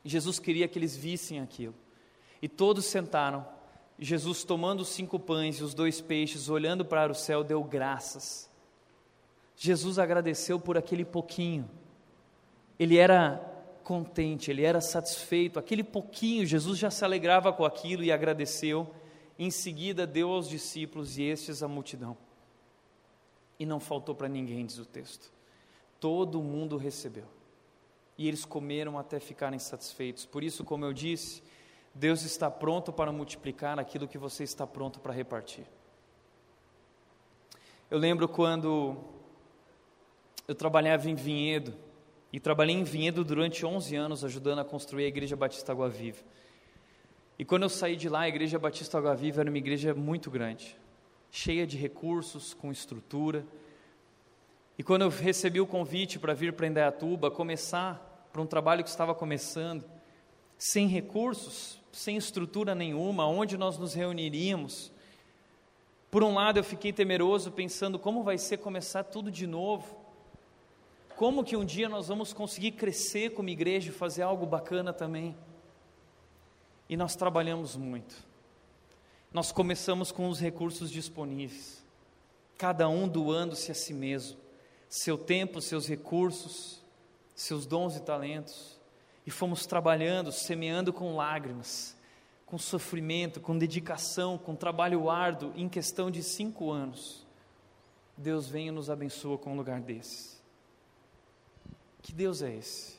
Jesus queria que eles vissem aquilo. E todos sentaram. Jesus, tomando os cinco pães e os dois peixes, olhando para o céu, deu graças. Jesus agradeceu por aquele pouquinho ele era contente, ele era satisfeito, aquele pouquinho, Jesus já se alegrava com aquilo e agradeceu. Em seguida, deu aos discípulos e estes à multidão. E não faltou para ninguém, diz o texto. Todo mundo recebeu. E eles comeram até ficarem satisfeitos. Por isso, como eu disse, Deus está pronto para multiplicar aquilo que você está pronto para repartir. Eu lembro quando eu trabalhava em vinhedo, e trabalhei em vinhedo durante 11 anos, ajudando a construir a Igreja Batista Água Viva. E quando eu saí de lá, a Igreja Batista Água Viva era uma igreja muito grande, cheia de recursos, com estrutura. E quando eu recebi o convite para vir para Indaiatuba, começar para um trabalho que estava começando, sem recursos, sem estrutura nenhuma, onde nós nos reuniríamos. Por um lado, eu fiquei temeroso, pensando como vai ser começar tudo de novo. Como que um dia nós vamos conseguir crescer como igreja e fazer algo bacana também? E nós trabalhamos muito. Nós começamos com os recursos disponíveis, cada um doando-se a si mesmo, seu tempo, seus recursos, seus dons e talentos, e fomos trabalhando, semeando com lágrimas, com sofrimento, com dedicação, com trabalho árduo, em questão de cinco anos. Deus vem e nos abençoa com um lugar desses. Que Deus é esse?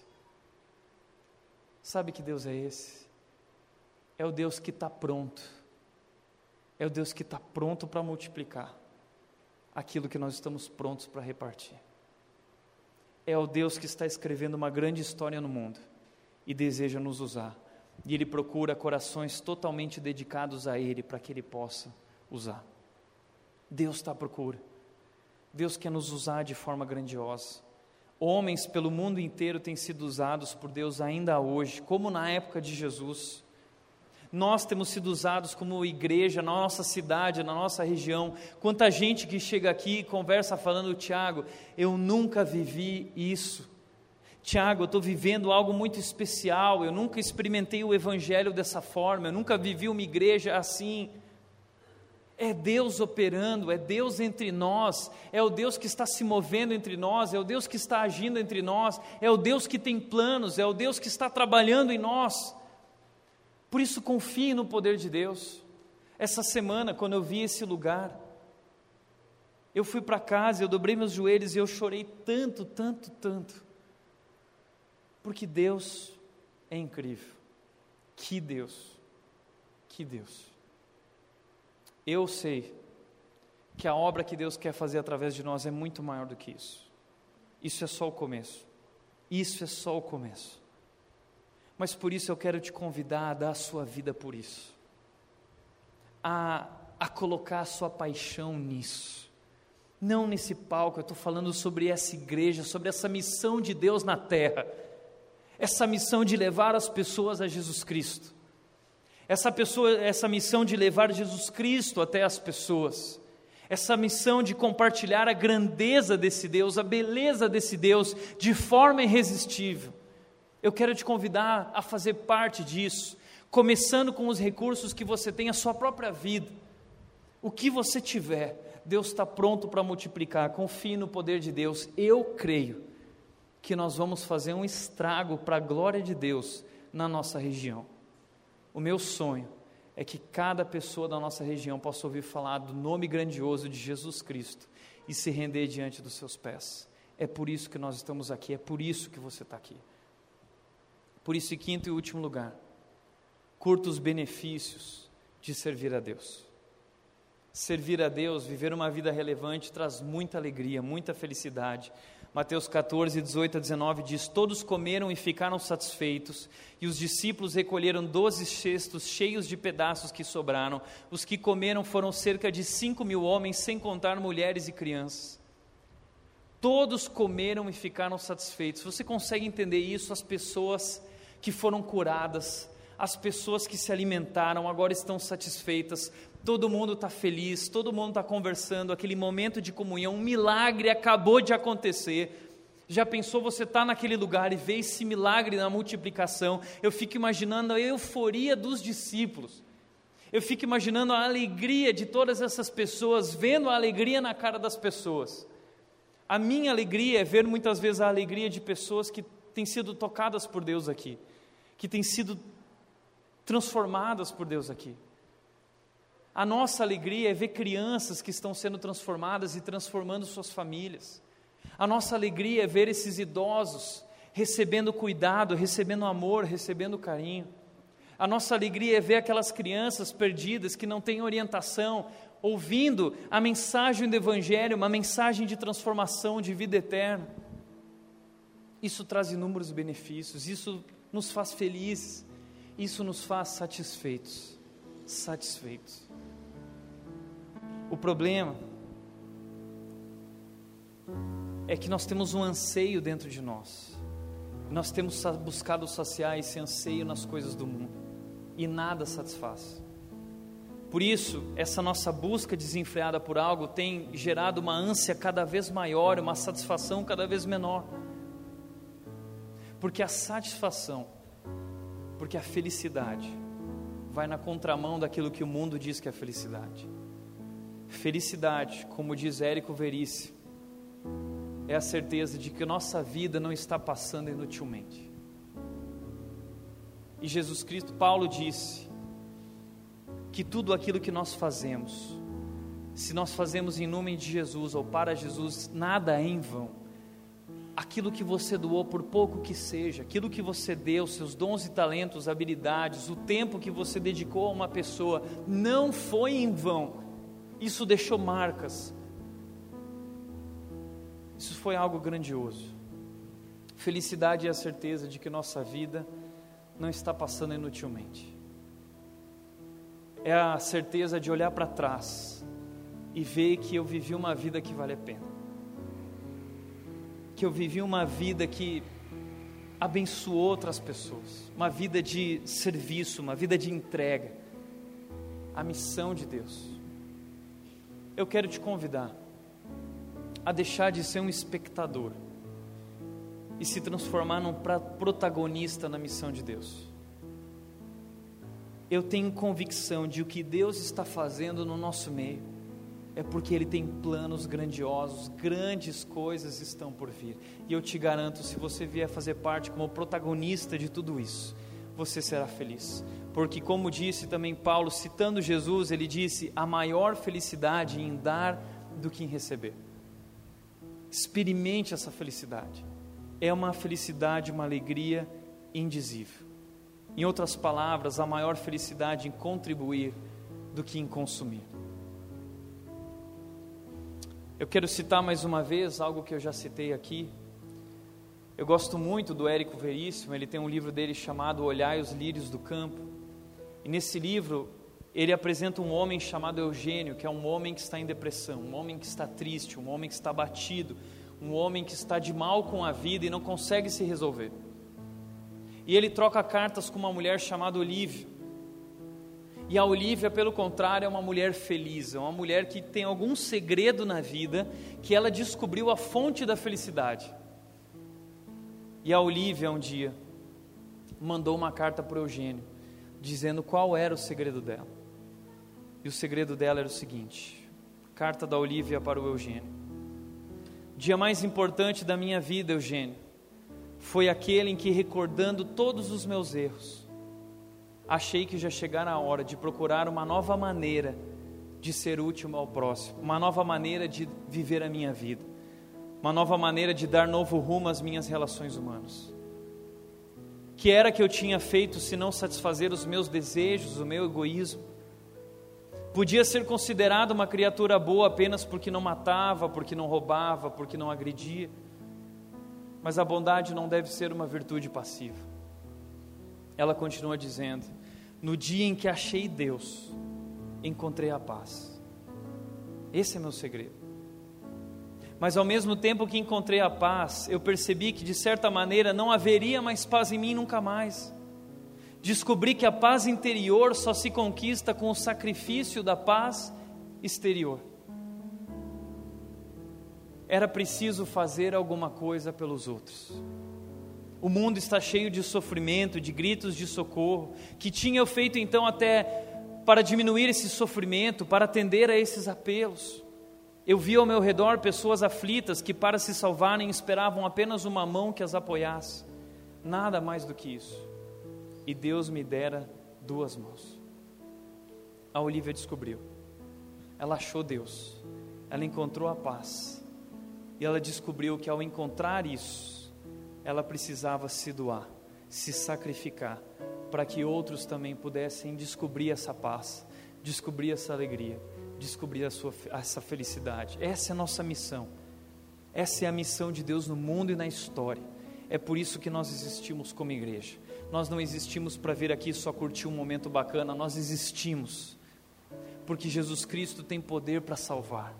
Sabe que Deus é esse? É o Deus que está pronto. É o Deus que está pronto para multiplicar aquilo que nós estamos prontos para repartir. É o Deus que está escrevendo uma grande história no mundo e deseja nos usar. E Ele procura corações totalmente dedicados a Ele para que Ele possa usar. Deus está à procura. Deus quer nos usar de forma grandiosa. Homens pelo mundo inteiro têm sido usados por Deus ainda hoje, como na época de Jesus. Nós temos sido usados como igreja na nossa cidade, na nossa região. Quanta gente que chega aqui e conversa falando, Tiago, eu nunca vivi isso. Tiago, eu estou vivendo algo muito especial, eu nunca experimentei o Evangelho dessa forma, eu nunca vivi uma igreja assim. É Deus operando, é Deus entre nós, é o Deus que está se movendo entre nós, é o Deus que está agindo entre nós, é o Deus que tem planos, é o Deus que está trabalhando em nós. Por isso, confie no poder de Deus. Essa semana, quando eu vi esse lugar, eu fui para casa, eu dobrei meus joelhos e eu chorei tanto, tanto, tanto. Porque Deus é incrível. Que Deus, que Deus. Eu sei que a obra que Deus quer fazer através de nós é muito maior do que isso. Isso é só o começo. Isso é só o começo. Mas por isso eu quero te convidar a dar a sua vida por isso, a, a colocar a sua paixão nisso. Não nesse palco, eu estou falando sobre essa igreja, sobre essa missão de Deus na terra, essa missão de levar as pessoas a Jesus Cristo. Essa pessoa, essa missão de levar Jesus Cristo até as pessoas, essa missão de compartilhar a grandeza desse Deus, a beleza desse Deus de forma irresistível. Eu quero te convidar a fazer parte disso, começando com os recursos que você tem, a sua própria vida. O que você tiver, Deus está pronto para multiplicar. Confie no poder de Deus. Eu creio que nós vamos fazer um estrago para a glória de Deus na nossa região. O meu sonho é que cada pessoa da nossa região possa ouvir falar do nome grandioso de Jesus Cristo e se render diante dos seus pés. É por isso que nós estamos aqui, é por isso que você está aqui. Por isso, em quinto e último lugar, curta os benefícios de servir a Deus. Servir a Deus, viver uma vida relevante, traz muita alegria, muita felicidade, Mateus 14, 18 a 19 diz: Todos comeram e ficaram satisfeitos, e os discípulos recolheram doze cestos cheios de pedaços que sobraram. Os que comeram foram cerca de cinco mil homens, sem contar mulheres e crianças. Todos comeram e ficaram satisfeitos. Você consegue entender isso? As pessoas que foram curadas, as pessoas que se alimentaram agora estão satisfeitas, todo mundo está feliz, todo mundo está conversando, aquele momento de comunhão, um milagre acabou de acontecer. Já pensou você estar tá naquele lugar e ver esse milagre na multiplicação? Eu fico imaginando a euforia dos discípulos. Eu fico imaginando a alegria de todas essas pessoas, vendo a alegria na cara das pessoas. A minha alegria é ver muitas vezes a alegria de pessoas que têm sido tocadas por Deus aqui, que têm sido transformadas por Deus aqui. A nossa alegria é ver crianças que estão sendo transformadas e transformando suas famílias. A nossa alegria é ver esses idosos recebendo cuidado, recebendo amor, recebendo carinho. A nossa alegria é ver aquelas crianças perdidas que não têm orientação, ouvindo a mensagem do Evangelho, uma mensagem de transformação, de vida eterna. Isso traz inúmeros benefícios, isso nos faz felizes, isso nos faz satisfeitos. Satisfeitos. O problema é que nós temos um anseio dentro de nós. Nós temos buscado saciar esse anseio nas coisas do mundo e nada satisfaz. Por isso, essa nossa busca desenfreada por algo tem gerado uma ânsia cada vez maior, uma satisfação cada vez menor. Porque a satisfação, porque a felicidade, vai na contramão daquilo que o mundo diz que é felicidade. Felicidade, como diz Érico Verice, é a certeza de que nossa vida não está passando inutilmente. E Jesus Cristo, Paulo disse que tudo aquilo que nós fazemos, se nós fazemos em nome de Jesus ou para Jesus, nada é em vão. Aquilo que você doou, por pouco que seja, aquilo que você deu, seus dons e talentos, habilidades, o tempo que você dedicou a uma pessoa, não foi em vão isso deixou marcas. Isso foi algo grandioso. Felicidade é a certeza de que nossa vida não está passando inutilmente. É a certeza de olhar para trás e ver que eu vivi uma vida que vale a pena. Que eu vivi uma vida que abençoou outras pessoas, uma vida de serviço, uma vida de entrega. A missão de Deus eu quero te convidar a deixar de ser um espectador e se transformar num protagonista na missão de Deus. eu tenho convicção de o que Deus está fazendo no nosso meio é porque Ele tem planos grandiosos, grandes coisas estão por vir. E eu te garanto, se você vier fazer parte como protagonista de tudo isso, você será feliz. Porque, como disse também Paulo, citando Jesus, ele disse: a maior felicidade em dar do que em receber. Experimente essa felicidade. É uma felicidade, uma alegria indizível. Em outras palavras, a maior felicidade em contribuir do que em consumir. Eu quero citar mais uma vez algo que eu já citei aqui. Eu gosto muito do Érico Veríssimo, ele tem um livro dele chamado Olhai os Lírios do Campo. E nesse livro, ele apresenta um homem chamado Eugênio, que é um homem que está em depressão, um homem que está triste, um homem que está abatido, um homem que está de mal com a vida e não consegue se resolver. E ele troca cartas com uma mulher chamada Olívia. E a Olivia, pelo contrário, é uma mulher feliz, é uma mulher que tem algum segredo na vida que ela descobriu a fonte da felicidade. E a Olivia, um dia, mandou uma carta para Eugênio, dizendo qual era o segredo dela. E o segredo dela era o seguinte: carta da Olivia para o Eugênio. Dia mais importante da minha vida, Eugênio, foi aquele em que, recordando todos os meus erros, achei que já chegara a hora de procurar uma nova maneira de ser útil ao próximo, uma nova maneira de viver a minha vida, uma nova maneira de dar novo rumo às minhas relações humanas. Que era que eu tinha feito se não satisfazer os meus desejos, o meu egoísmo? Podia ser considerado uma criatura boa apenas porque não matava, porque não roubava, porque não agredia. Mas a bondade não deve ser uma virtude passiva. Ela continua dizendo: no dia em que achei Deus, encontrei a paz. Esse é meu segredo. Mas ao mesmo tempo que encontrei a paz, eu percebi que de certa maneira não haveria mais paz em mim nunca mais. Descobri que a paz interior só se conquista com o sacrifício da paz exterior. Era preciso fazer alguma coisa pelos outros. O mundo está cheio de sofrimento, de gritos de socorro, que tinha feito então até para diminuir esse sofrimento, para atender a esses apelos. Eu vi ao meu redor pessoas aflitas que, para se salvarem, esperavam apenas uma mão que as apoiasse. Nada mais do que isso. E Deus me dera duas mãos. A Olivia descobriu. Ela achou Deus. Ela encontrou a paz. E ela descobriu que ao encontrar isso, ela precisava se doar, se sacrificar, para que outros também pudessem descobrir essa paz, descobrir essa alegria, descobrir sua, essa felicidade. Essa é a nossa missão. Essa é a missão de Deus no mundo e na história. É por isso que nós existimos como igreja. Nós não existimos para vir aqui só curtir um momento bacana, nós existimos porque Jesus Cristo tem poder para salvar.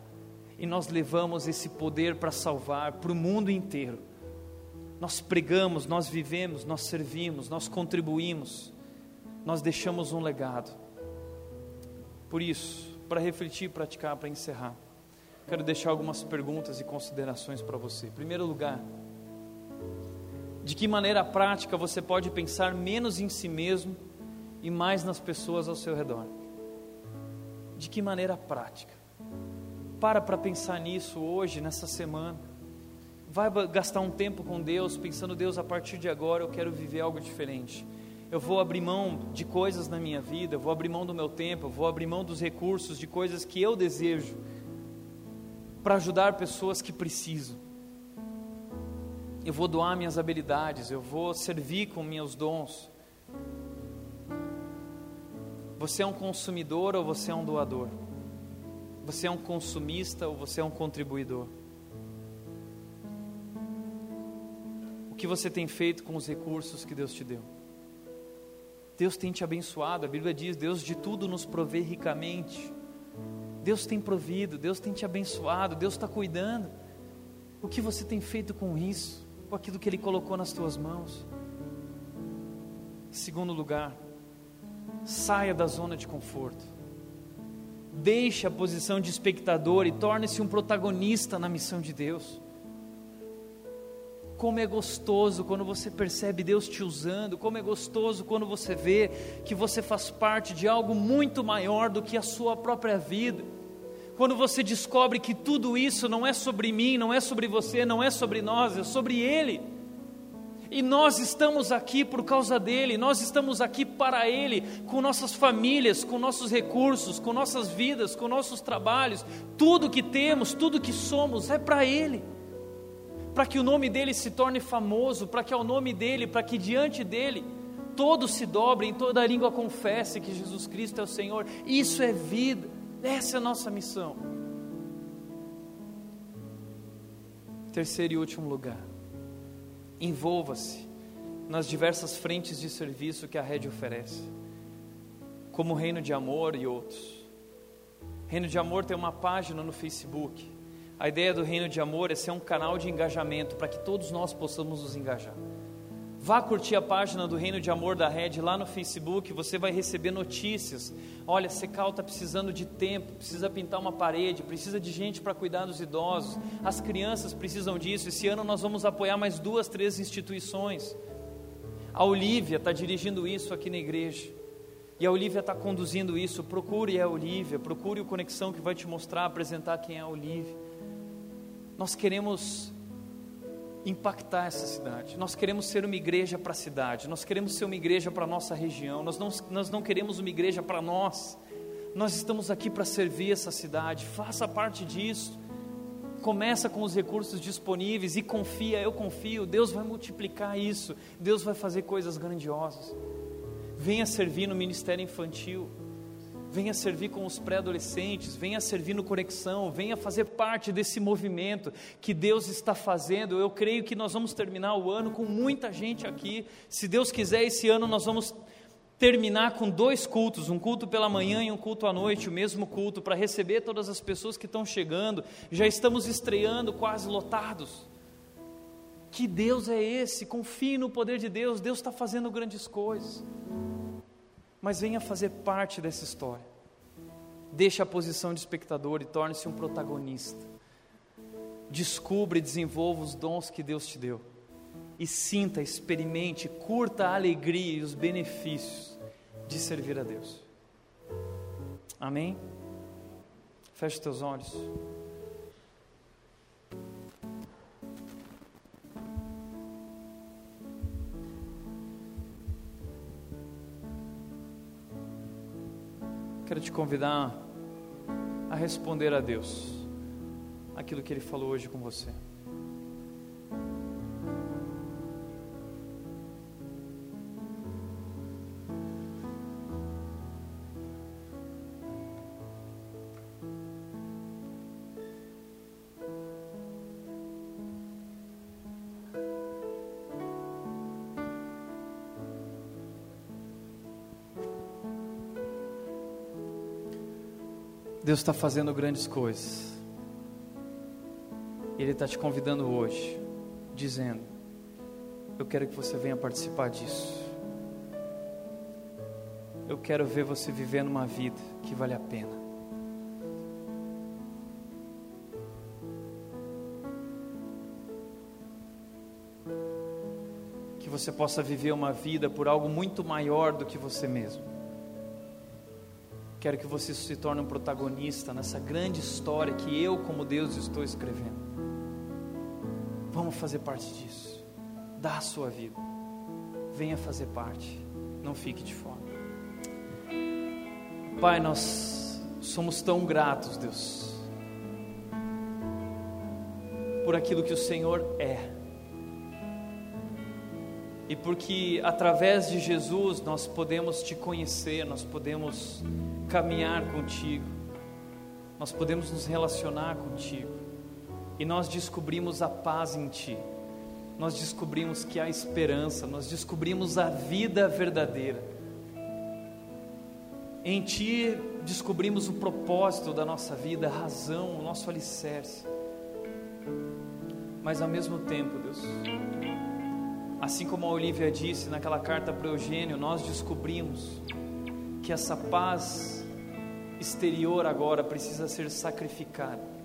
E nós levamos esse poder para salvar para o mundo inteiro. Nós pregamos, nós vivemos, nós servimos, nós contribuímos, nós deixamos um legado. Por isso, para refletir praticar, para encerrar, quero deixar algumas perguntas e considerações para você. Em primeiro lugar, de que maneira prática você pode pensar menos em si mesmo e mais nas pessoas ao seu redor? De que maneira prática? Para para pensar nisso hoje, nessa semana vai gastar um tempo com Deus, pensando, Deus, a partir de agora eu quero viver algo diferente. Eu vou abrir mão de coisas na minha vida, eu vou abrir mão do meu tempo, eu vou abrir mão dos recursos, de coisas que eu desejo, para ajudar pessoas que precisam. Eu vou doar minhas habilidades, eu vou servir com meus dons. Você é um consumidor ou você é um doador? Você é um consumista ou você é um contribuidor? que você tem feito com os recursos que Deus te deu? Deus tem te abençoado, a Bíblia diz: Deus de tudo nos provê ricamente. Deus tem provido, Deus tem te abençoado, Deus está cuidando. O que você tem feito com isso, com aquilo que Ele colocou nas tuas mãos? Segundo lugar, saia da zona de conforto. Deixe a posição de espectador e torne-se um protagonista na missão de Deus. Como é gostoso quando você percebe Deus te usando, como é gostoso quando você vê que você faz parte de algo muito maior do que a sua própria vida. Quando você descobre que tudo isso não é sobre mim, não é sobre você, não é sobre nós, é sobre Ele. E nós estamos aqui por causa dele, nós estamos aqui para ele, com nossas famílias, com nossos recursos, com nossas vidas, com nossos trabalhos, tudo que temos, tudo que somos é para ele para que o nome dele se torne famoso, para que ao nome dele, para que diante dele todos se dobrem, toda a língua confesse que Jesus Cristo é o Senhor. Isso é vida, essa é a nossa missão. Terceiro e último lugar, envolva-se nas diversas frentes de serviço que a rede oferece, como o Reino de Amor e outros. Reino de Amor tem uma página no Facebook a ideia do reino de amor é ser um canal de engajamento para que todos nós possamos nos engajar. Vá curtir a página do Reino de Amor da Red lá no Facebook, você vai receber notícias. Olha, Secal está precisando de tempo, precisa pintar uma parede, precisa de gente para cuidar dos idosos, as crianças precisam disso. Esse ano nós vamos apoiar mais duas, três instituições. A Olivia está dirigindo isso aqui na igreja. E a Olivia está conduzindo isso. Procure a Olivia, procure o Conexão que vai te mostrar, apresentar quem é a Olivia. Nós queremos impactar essa cidade, nós queremos ser uma igreja para a cidade, nós queremos ser uma igreja para a nossa região, nós não, nós não queremos uma igreja para nós, nós estamos aqui para servir essa cidade, faça parte disso. Começa com os recursos disponíveis e confia, eu confio, Deus vai multiplicar isso, Deus vai fazer coisas grandiosas. Venha servir no ministério infantil venha servir com os pré-adolescentes, venha servir no Conexão, venha fazer parte desse movimento que Deus está fazendo. Eu creio que nós vamos terminar o ano com muita gente aqui. Se Deus quiser, esse ano nós vamos terminar com dois cultos, um culto pela manhã e um culto à noite, o mesmo culto, para receber todas as pessoas que estão chegando. Já estamos estreando quase lotados. Que Deus é esse? Confie no poder de Deus, Deus está fazendo grandes coisas mas venha fazer parte dessa história. Deixe a posição de espectador e torne-se um protagonista. Descubra e desenvolva os dons que Deus te deu. E sinta, experimente, curta a alegria e os benefícios de servir a Deus. Amém? Feche teus olhos. Quero te convidar a responder a Deus aquilo que Ele falou hoje com você. Deus está fazendo grandes coisas. Ele está te convidando hoje, dizendo: Eu quero que você venha participar disso. Eu quero ver você vivendo uma vida que vale a pena. Que você possa viver uma vida por algo muito maior do que você mesmo. Quero que você se torne um protagonista nessa grande história que eu, como Deus, estou escrevendo. Vamos fazer parte disso. Dá a sua vida. Venha fazer parte. Não fique de fora. Pai, nós somos tão gratos, Deus, por aquilo que o Senhor é. E porque através de Jesus nós podemos te conhecer, nós podemos caminhar contigo, nós podemos nos relacionar contigo, e nós descobrimos a paz em Ti, nós descobrimos que há esperança, nós descobrimos a vida verdadeira. Em Ti descobrimos o propósito da nossa vida, a razão, o nosso alicerce. Mas ao mesmo tempo, Deus, assim como a Olivia disse naquela carta para Eugênio, nós descobrimos que essa paz exterior agora precisa ser sacrificada.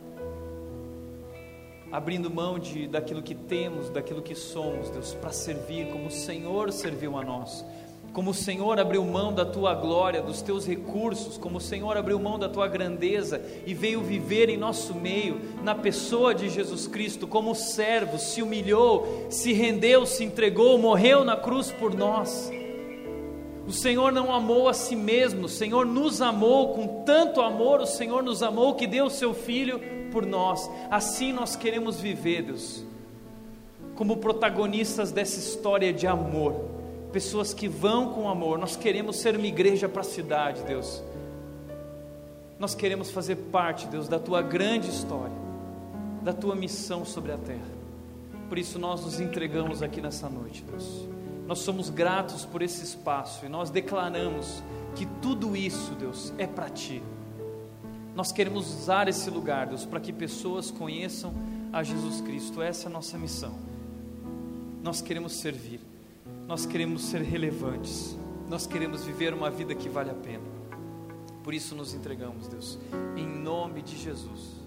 abrindo mão de daquilo que temos, daquilo que somos, Deus, para servir como o Senhor serviu a nós. Como o Senhor abriu mão da tua glória, dos teus recursos, como o Senhor abriu mão da tua grandeza e veio viver em nosso meio, na pessoa de Jesus Cristo, como servo, se humilhou, se rendeu, se entregou, morreu na cruz por nós. O Senhor não amou a si mesmo, o Senhor nos amou com tanto amor, o Senhor nos amou que deu o seu Filho por nós. Assim nós queremos viver, Deus, como protagonistas dessa história de amor, pessoas que vão com amor. Nós queremos ser uma igreja para a cidade, Deus. Nós queremos fazer parte, Deus, da tua grande história, da tua missão sobre a terra. Por isso nós nos entregamos aqui nessa noite, Deus. Nós somos gratos por esse espaço e nós declaramos que tudo isso, Deus, é para ti. Nós queremos usar esse lugar, Deus, para que pessoas conheçam a Jesus Cristo. Essa é a nossa missão. Nós queremos servir, nós queremos ser relevantes, nós queremos viver uma vida que vale a pena. Por isso nos entregamos, Deus, em nome de Jesus.